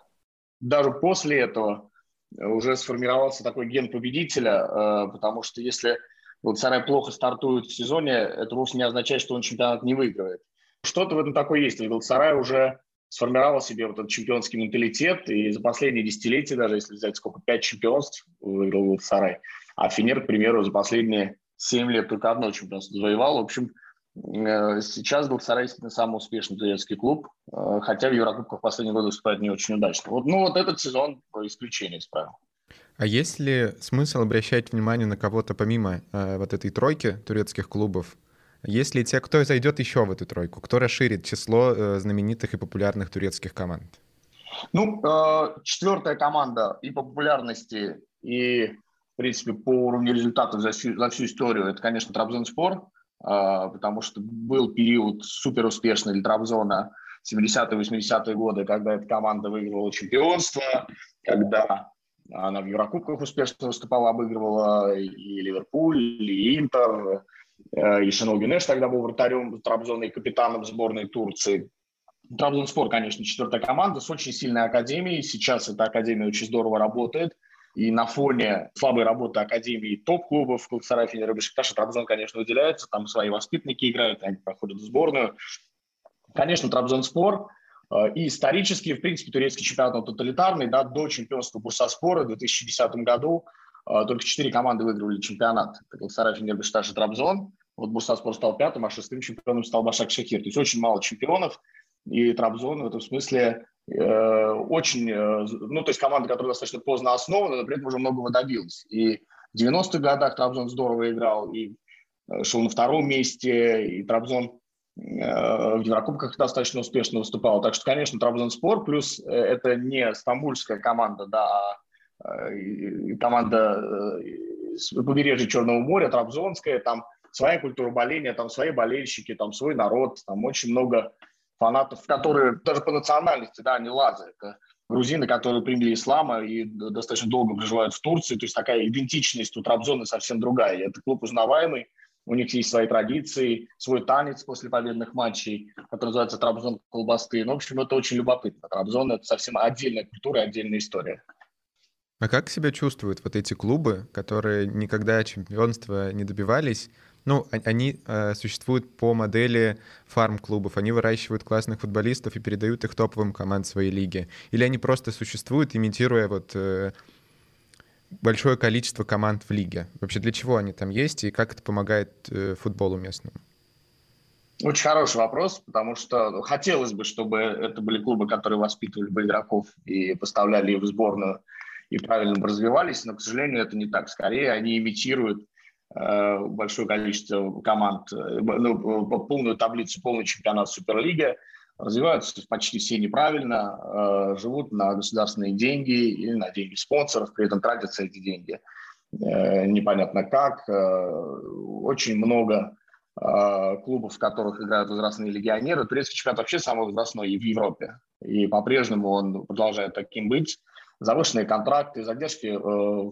Даже после этого уже сформировался такой ген победителя, потому что если Галатасарай плохо стартует в сезоне, это вовсе не означает, что он чемпионат не выигрывает. Что-то в этом такое есть. Галатасарай уже сформировал себе вот этот чемпионский менталитет, и за последние десятилетия, даже если взять сколько, пять чемпионств выиграл Сарай, а Финер, к примеру, за последние семь лет только одно чемпионство завоевал. В общем, э, сейчас Галатасарай действительно самый успешный турецкий клуб, э, хотя в Еврокубках в последние годы выступает не очень удачно. Вот, ну вот этот сезон исключение из правил. А есть ли смысл обращать внимание на кого-то помимо э, вот этой тройки турецких клубов? Есть ли те, кто зайдет еще в эту тройку? Кто расширит число э, знаменитых и популярных турецких команд? Ну, э, четвертая команда и по популярности, и, в принципе, по уровню результатов за всю, за всю историю, это, конечно, Трабзонспор, э, потому что был период супер успешный для Трабзона 70-е, 80-е годы, когда эта команда выигрывала чемпионство, когда она в Еврокубках успешно выступала, обыгрывала и Ливерпуль, и Интер, Э, и Шенол Гюнеш тогда был вратарем Трабзона и капитаном сборной Турции. Трабзонспор, конечно, четвертая команда с очень сильной академией. Сейчас эта академия очень здорово работает. И на фоне слабой работы академии топ-клубов Галатасарай, Фенер и Бешикташ, Трабзон, конечно, выделяется. Там свои воспитанники играют, они проходят в сборную. Конечно, Трабзонспор э, и исторически, в принципе, турецкий чемпионат он тоталитарный. Да, до чемпионства Бурсаспора в 2010 году а, только четыре команды выиграли чемпионат. Это Галатасарай, Фенер, Бешташ и Трабзон. Вот Бурсаспор стал пятым, а шестым чемпионом стал Башак Шахир. То есть очень мало чемпионов. И Трабзон в этом смысле э, очень... Э, ну, то есть команда, которая достаточно поздно основана, но при этом уже многого добилась. И в 90-х годах Трабзон здорово играл, и э, шел на втором месте, и Трабзон э, в Еврокубках достаточно успешно выступал. Так что, конечно, Трабзон Спор, плюс э, это не стамбульская команда, да, а Э, команда э, с побережья Черного моря, Трабзонская, там своя культура боления, там свои болельщики, там свой народ, там очень много фанатов, которые даже по национальности, да, они лазы. Это грузины, которые приняли ислама и достаточно долго проживают в Турции. То есть такая идентичность у Трабзона совсем другая. Это клуб узнаваемый, у них есть свои традиции, свой танец после победных матчей, который называется Трабзон колбасты. Ну, в общем, это очень любопытно. Трабзон – это совсем отдельная культура отдельная история. А как себя чувствуют вот эти клубы, которые никогда чемпионства не добивались? Ну, они э, существуют по модели фарм-клубов. Они выращивают классных футболистов и передают их топовым команд своей лиги. Или они просто существуют, имитируя вот э, большое количество команд в лиге. Вообще для чего они там есть и как это помогает э, футболу местному? Очень хороший вопрос, потому что хотелось бы, чтобы это были клубы, которые воспитывали бы игроков и поставляли их в сборную и правильно бы развивались, но, к сожалению, это не так. Скорее, они имитируют большое количество команд, э, ну, полную таблицу, полный чемпионат Суперлиги, развиваются почти все неправильно, э, живут на государственные деньги или на деньги спонсоров, при этом тратятся эти деньги э, непонятно как. Э, очень много э, клубов, в которых играют возрастные легионеры. Турецкий чемпионат вообще самый возрастной в Европе, и по-прежнему он продолжает таким быть завышенные контракты, задержки э, э,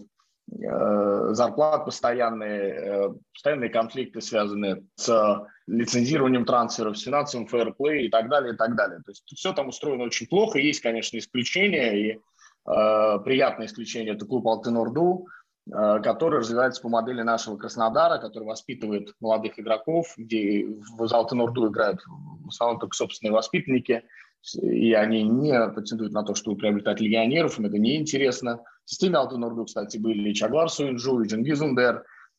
зарплат постоянные, э, постоянные конфликты, связанные с лицензированием трансферов, с финансовым фэрплей и так далее, и так далее. То есть все там устроено очень плохо. Есть, конечно, исключения, и э, приятное исключение – это клуб Алтенорду, э, который развивается по модели нашего Краснодара, который воспитывает молодых игроков, где в Алтенорду играют в основном только собственные воспитанники – и они не претендуют на то, чтобы приобретать легионеров, им это неинтересно. Системе Алтенорду, кстати, были и Чаглар Суинджу, и Джингиз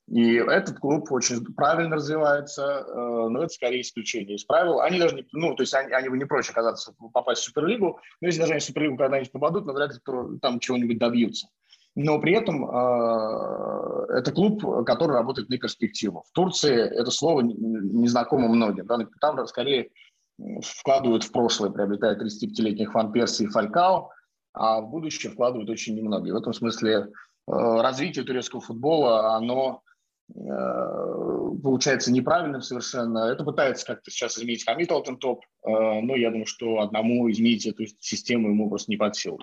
И этот клуб очень правильно развивается, э, но это скорее исключение из правил. Они даже не, ну, то есть они, они бы не прочь оказаться, попасть в Суперлигу, но если даже они в Суперлигу когда-нибудь попадут, но вряд ли там чего-нибудь добьются. Но при этом э, это клуб, который работает на перспективу. В Турции это слово незнакомо многим. Да? Там скорее вкладывают в прошлое, приобретают 35-летних Ван Перси и Фалькао, а в будущее вкладывают очень немного. И в этом смысле э, развитие турецкого футбола, оно э, получается неправильным совершенно. Это пытается как-то сейчас изменить Хамид Алтентоп, э, но я думаю, что одному изменить эту систему ему просто не под силу.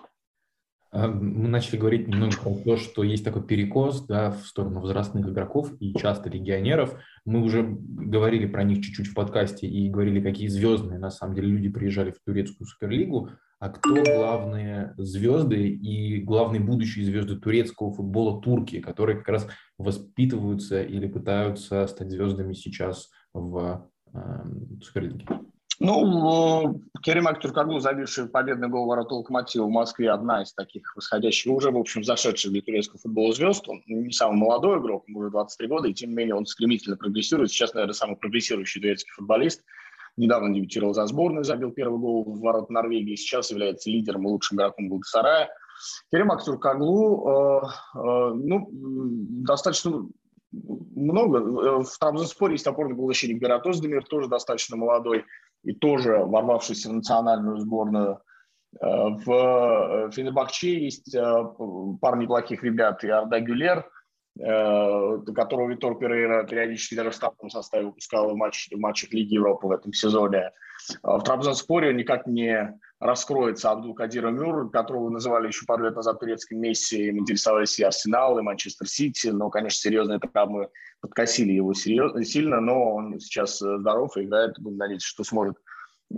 Мы начали говорить немного про то, что есть такой перекос да, в сторону возрастных игроков и часто легионеров. Мы уже говорили про них чуть-чуть в подкасте и говорили, какие звездные на самом деле люди приезжали в турецкую суперлигу. А кто главные звезды и главные будущие звезды турецкого футбола Турки, которые как раз воспитываются или пытаются стать звездами сейчас в э, Суперлиге? Ну, Керим Актюркаглу, забивший победный гол ворота Локомотива в Москве, одна из таких восходящих, уже, в общем, зашедших для турецкого футбола звезд. Он не самый молодой игрок, ему уже 23 года, и тем не менее он стремительно прогрессирует. Сейчас, наверное, самый прогрессирующий турецкий футболист. Недавно дебютировал за сборную, забил первый гол в ворот Норвегии, сейчас является лидером и лучшим игроком Галатасарая. Керим Актюркаглу, э, э, ну, достаточно много. Э, в Трабзонспоре есть опорный еще Гератос Демир, тоже достаточно молодой и тоже ворвавшийся в национальную сборную. Э, в э, Фенебахче есть пара неплохих ребят, и Арда Гюлер, которого Витор Перейра периодически даже в стартовом составе выпускал в, матч, в матчах Лиги Европы в этом сезоне. В Трабзонспоре никак не раскроется. Абдул-Кадир Мюр, которого называли еще пару лет назад турецким Месси, им интересовались и Арсенал, и Манчестер Сити, но, конечно, серьезные травмы подкосили его серьезно, сильно, но он сейчас э, здоров и играет, будем надеяться, что сможет э,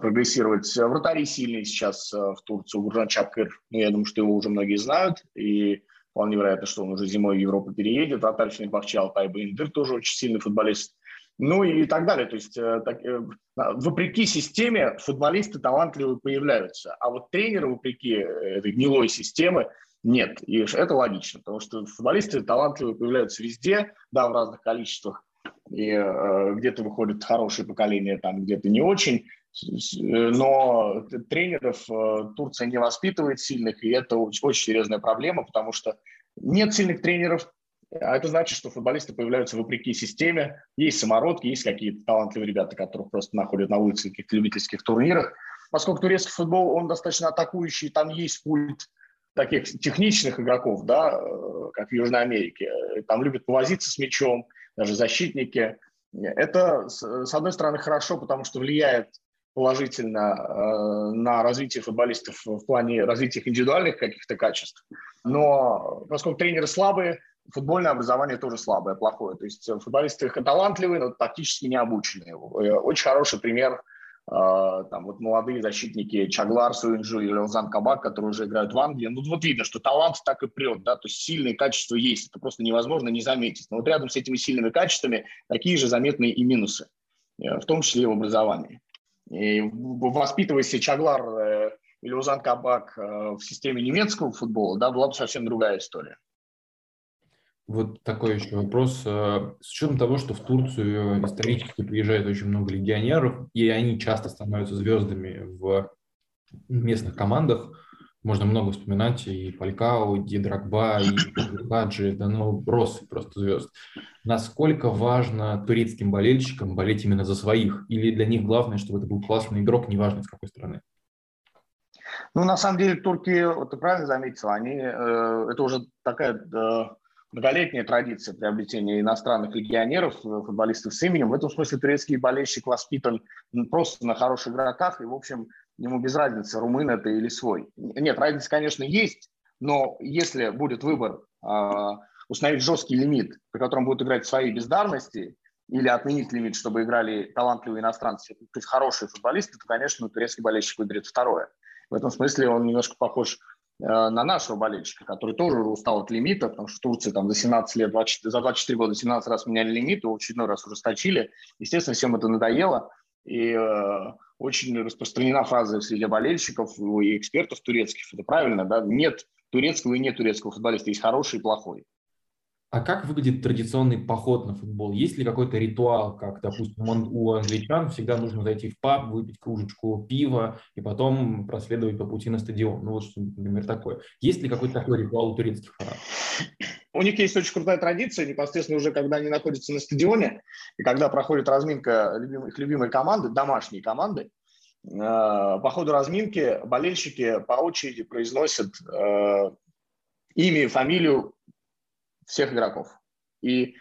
прогрессировать. Вратари сильные сейчас э, в Турцию, Гуржан Чакыр, ну, я думаю, что его уже многие знают, и вполне вероятно, что он уже зимой в Европу переедет. Вратарь Фенебахче Алтай Баиндыр тоже очень сильный футболист ну и так далее. То есть э, так, э, вопреки системе футболисты талантливые появляются, а вот тренеры вопреки э, этой гнилой системы нет. И это логично, потому что футболисты талантливые появляются везде, да, в разных количествах, и э, где-то выходит хорошее поколение, там где-то не очень, но тренеров Турция не воспитывает сильных, и это очень, серьезная проблема, потому что нет сильных тренеров, а это значит, что футболисты появляются вопреки системе. Есть самородки, есть какие-то талантливые ребята, которых просто находят на улице каких-то любительских турнирах. Поскольку турецкий футбол, он достаточно атакующий, там есть пульт таких техничных игроков, да, э, как в Южной Америке. Там любят повозиться с мячом, даже защитники. Это, с одной стороны, хорошо, потому что влияет положительно э, на развитие футболистов в плане развития их индивидуальных каких-то качеств. Но поскольку тренеры слабые, футбольное образование тоже слабое, плохое. То есть футболисты талантливые, но тактически не обученные. Э, очень хороший пример э, там вот молодые защитники Чаглар, Суинджу и Леозан Кабак, которые уже играют в Англии. Ну вот видно, что талант так и прет, да, то есть сильные качества есть, это просто невозможно не заметить. Но вот рядом с этими сильными качествами такие же заметные и минусы, в том числе и в образовании. И воспитываясь Чаглар или Узан Кабак в системе немецкого футбола, да, была бы совсем другая история. Вот такой еще вопрос. Э, с учетом того, что в Турцию исторически приезжает очень много легионеров, и они часто становятся звездами в местных командах, можно много вспоминать и Фалькау, и Драгба, и Хаджи, да ну, просто просто звезд. Насколько важно турецким болельщикам болеть именно за своих? Или для них главное, чтобы это был классный игрок, неважно с какой страны? Ну, на самом деле, турки, вот ты правильно заметил, они, э, это уже такая э, многолетняя традиция приобретения иностранных легионеров, э, футболистов с именем. В этом смысле турецкий болельщик воспитан просто на хороших игроках, и, в общем, ему без разницы, румын это или свой. Нет, разница, конечно, есть, но если будет выбор э, установить жесткий лимит, при котором будут играть свои бездарности, или отменить лимит, чтобы играли талантливые иностранцы, то есть хорошие футболисты, то, конечно, турецкий болельщик выберет второе. В этом смысле он немножко похож Э, на нашего болельщика, который тоже устал от лимита, потому что в Турции там за 17 лет, 20, за 24 года 17 раз меняли лимит, его очередной раз ужесточили. Естественно, всем это надоело. И э, очень распространена фраза среди болельщиков и экспертов турецких, это правильно, да, нет турецкого и нет турецкого футболиста, есть хороший и плохой. А как выглядит традиционный поход на футбол? Есть ли какой-то ритуал, как, допустим, у англичан всегда нужно зайти в паб, выпить кружечку пива и потом проследовать по пути на стадион? Ну вот, например, такое. Есть ли какой-то такой ритуал у турецких фанатов? У них есть очень крутая традиция, непосредственно уже когда они находятся на стадионе, и когда проходит разминка любимых, любимой команды, домашней команды, э, по ходу разминки болельщики по очереди произносят э, имя и фамилию всех игроков. И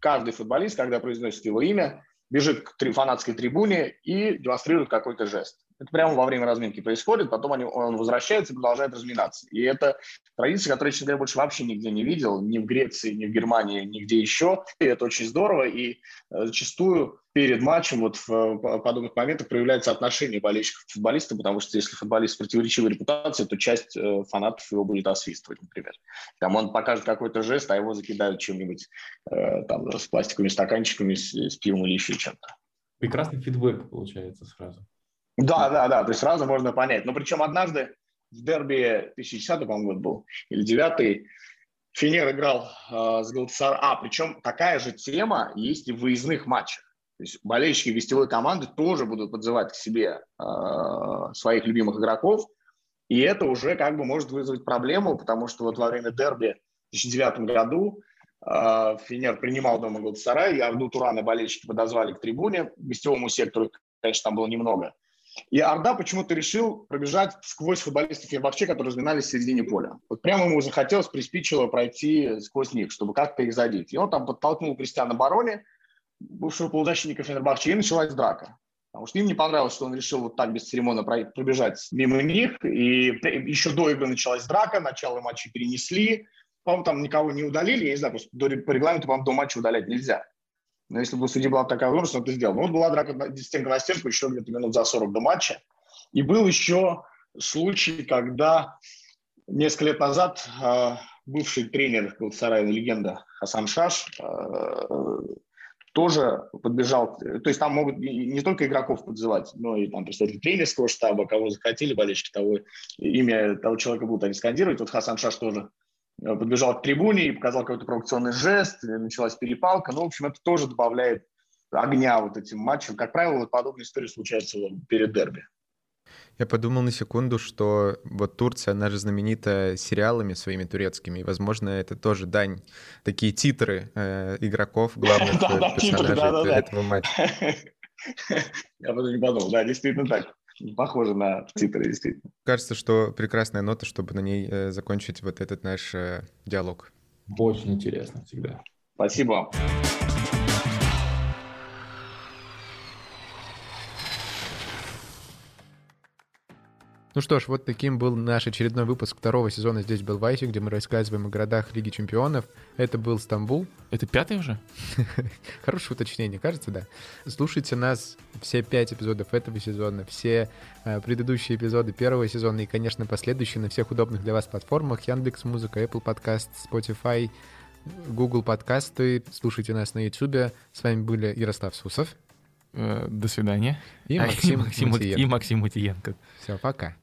каждый футболист, когда произносит его имя, бежит к фанатской трибуне и демонстрирует какой-то жест. Это прямо во время разминки происходит, потом они, он возвращается и продолжает разминаться. И это традиция, которую, честно говоря, больше вообще нигде не видел, ни в Греции, ни в Германии, нигде еще. И это очень здорово, и э, зачастую перед матчем вот в подобных моментах проявляется отношение болельщиков к футболисту, потому что если футболист с противоречивой репутацией, то часть э, фанатов его будет освистывать, например. Там он покажет какой-то жест, а его закидают чем-нибудь э, там с пластиковыми стаканчиками, с, с пивом или еще чем-то. Прекрасный фидбэк получается сразу. Да, да, да, то есть сразу можно понять. Но причем однажды в дерби 2010 по-моему, год был, или 9 Финер играл э, с Галатасарай. А, причем такая же тема есть и в выездных матчах. То есть болельщики гостевой команды тоже будут подзывать к себе э, своих любимых игроков, и это уже как бы может вызвать проблему, потому что вот во время дерби в 2009 году э, Финер принимал дома Галатасарай, и Арду Турана болельщики подозвали к трибуне, к гостевому сектору, конечно, там было немного – и Орда почему-то решил пробежать сквозь футболистов Фербахче, которые разминались в середине поля. Вот прямо ему захотелось, приспичило пройти сквозь них, чтобы как-то их задеть. И он там подтолкнул Кристиана Барони, бывшего полузащитника Фенербахче, и началась драка. Потому что им не понравилось, что он решил вот так бесцеремонно пробежать мимо них. И еще до игры началась драка, начало матча перенесли. По-моему, там никого не удалили, я не знаю, по регламенту, по-моему, до матча удалять нельзя. Но если бы у судьи была такая возможность, он это сделал. Но вот была драка стенка на стенку еще где-то минут за 40 до матча. И был еще случай, когда несколько лет назад э, бывший тренер Галатасарая, легенда Хасан Шаш, э, тоже подбежал. То есть там могут не только игроков подзывать, но и там представители тренерского штаба, кого захотели болельщики, того имя того человека будут они скандировать. Вот Хасан Шаш тоже подбежал к трибуне и показал какой-то провокационный жест, началась перепалка. Ну, в общем, это тоже добавляет огня вот этим матчам. Как правило, вот подобные истории случаются перед дерби. Я подумал на секунду, что вот Турция, она же знаменита сериалами своими турецкими, и, возможно, это тоже дань, такие титры э, игроков, главных *laughs* персонажей этого матча. *laughs* Я потом не подумал, да, действительно так похоже на титры, действительно. Кажется, что прекрасная нота, чтобы на ней э, закончить вот этот наш э, диалог. Очень интересно всегда. Спасибо. Ну что ж, вот таким был наш очередной выпуск второго сезона «Здесь был Вайси», где мы рассказываем о городах Лиги Чемпионов. Это был Стамбул. Это пятый уже? *laughs* Хорошее уточнение, кажется, да. Слушайте нас все пять эпизодов этого сезона, все э, предыдущие эпизоды первого сезона и, конечно, последующие на всех удобных для вас платформах Яндекс Музыка, Apple Podcast, Spotify, Google подкасты. Слушайте нас на YouTube. С вами были Ярослав Сусов. Э, до свидания. И Максим, Максим, и Максим Мутиенко. Все, пока.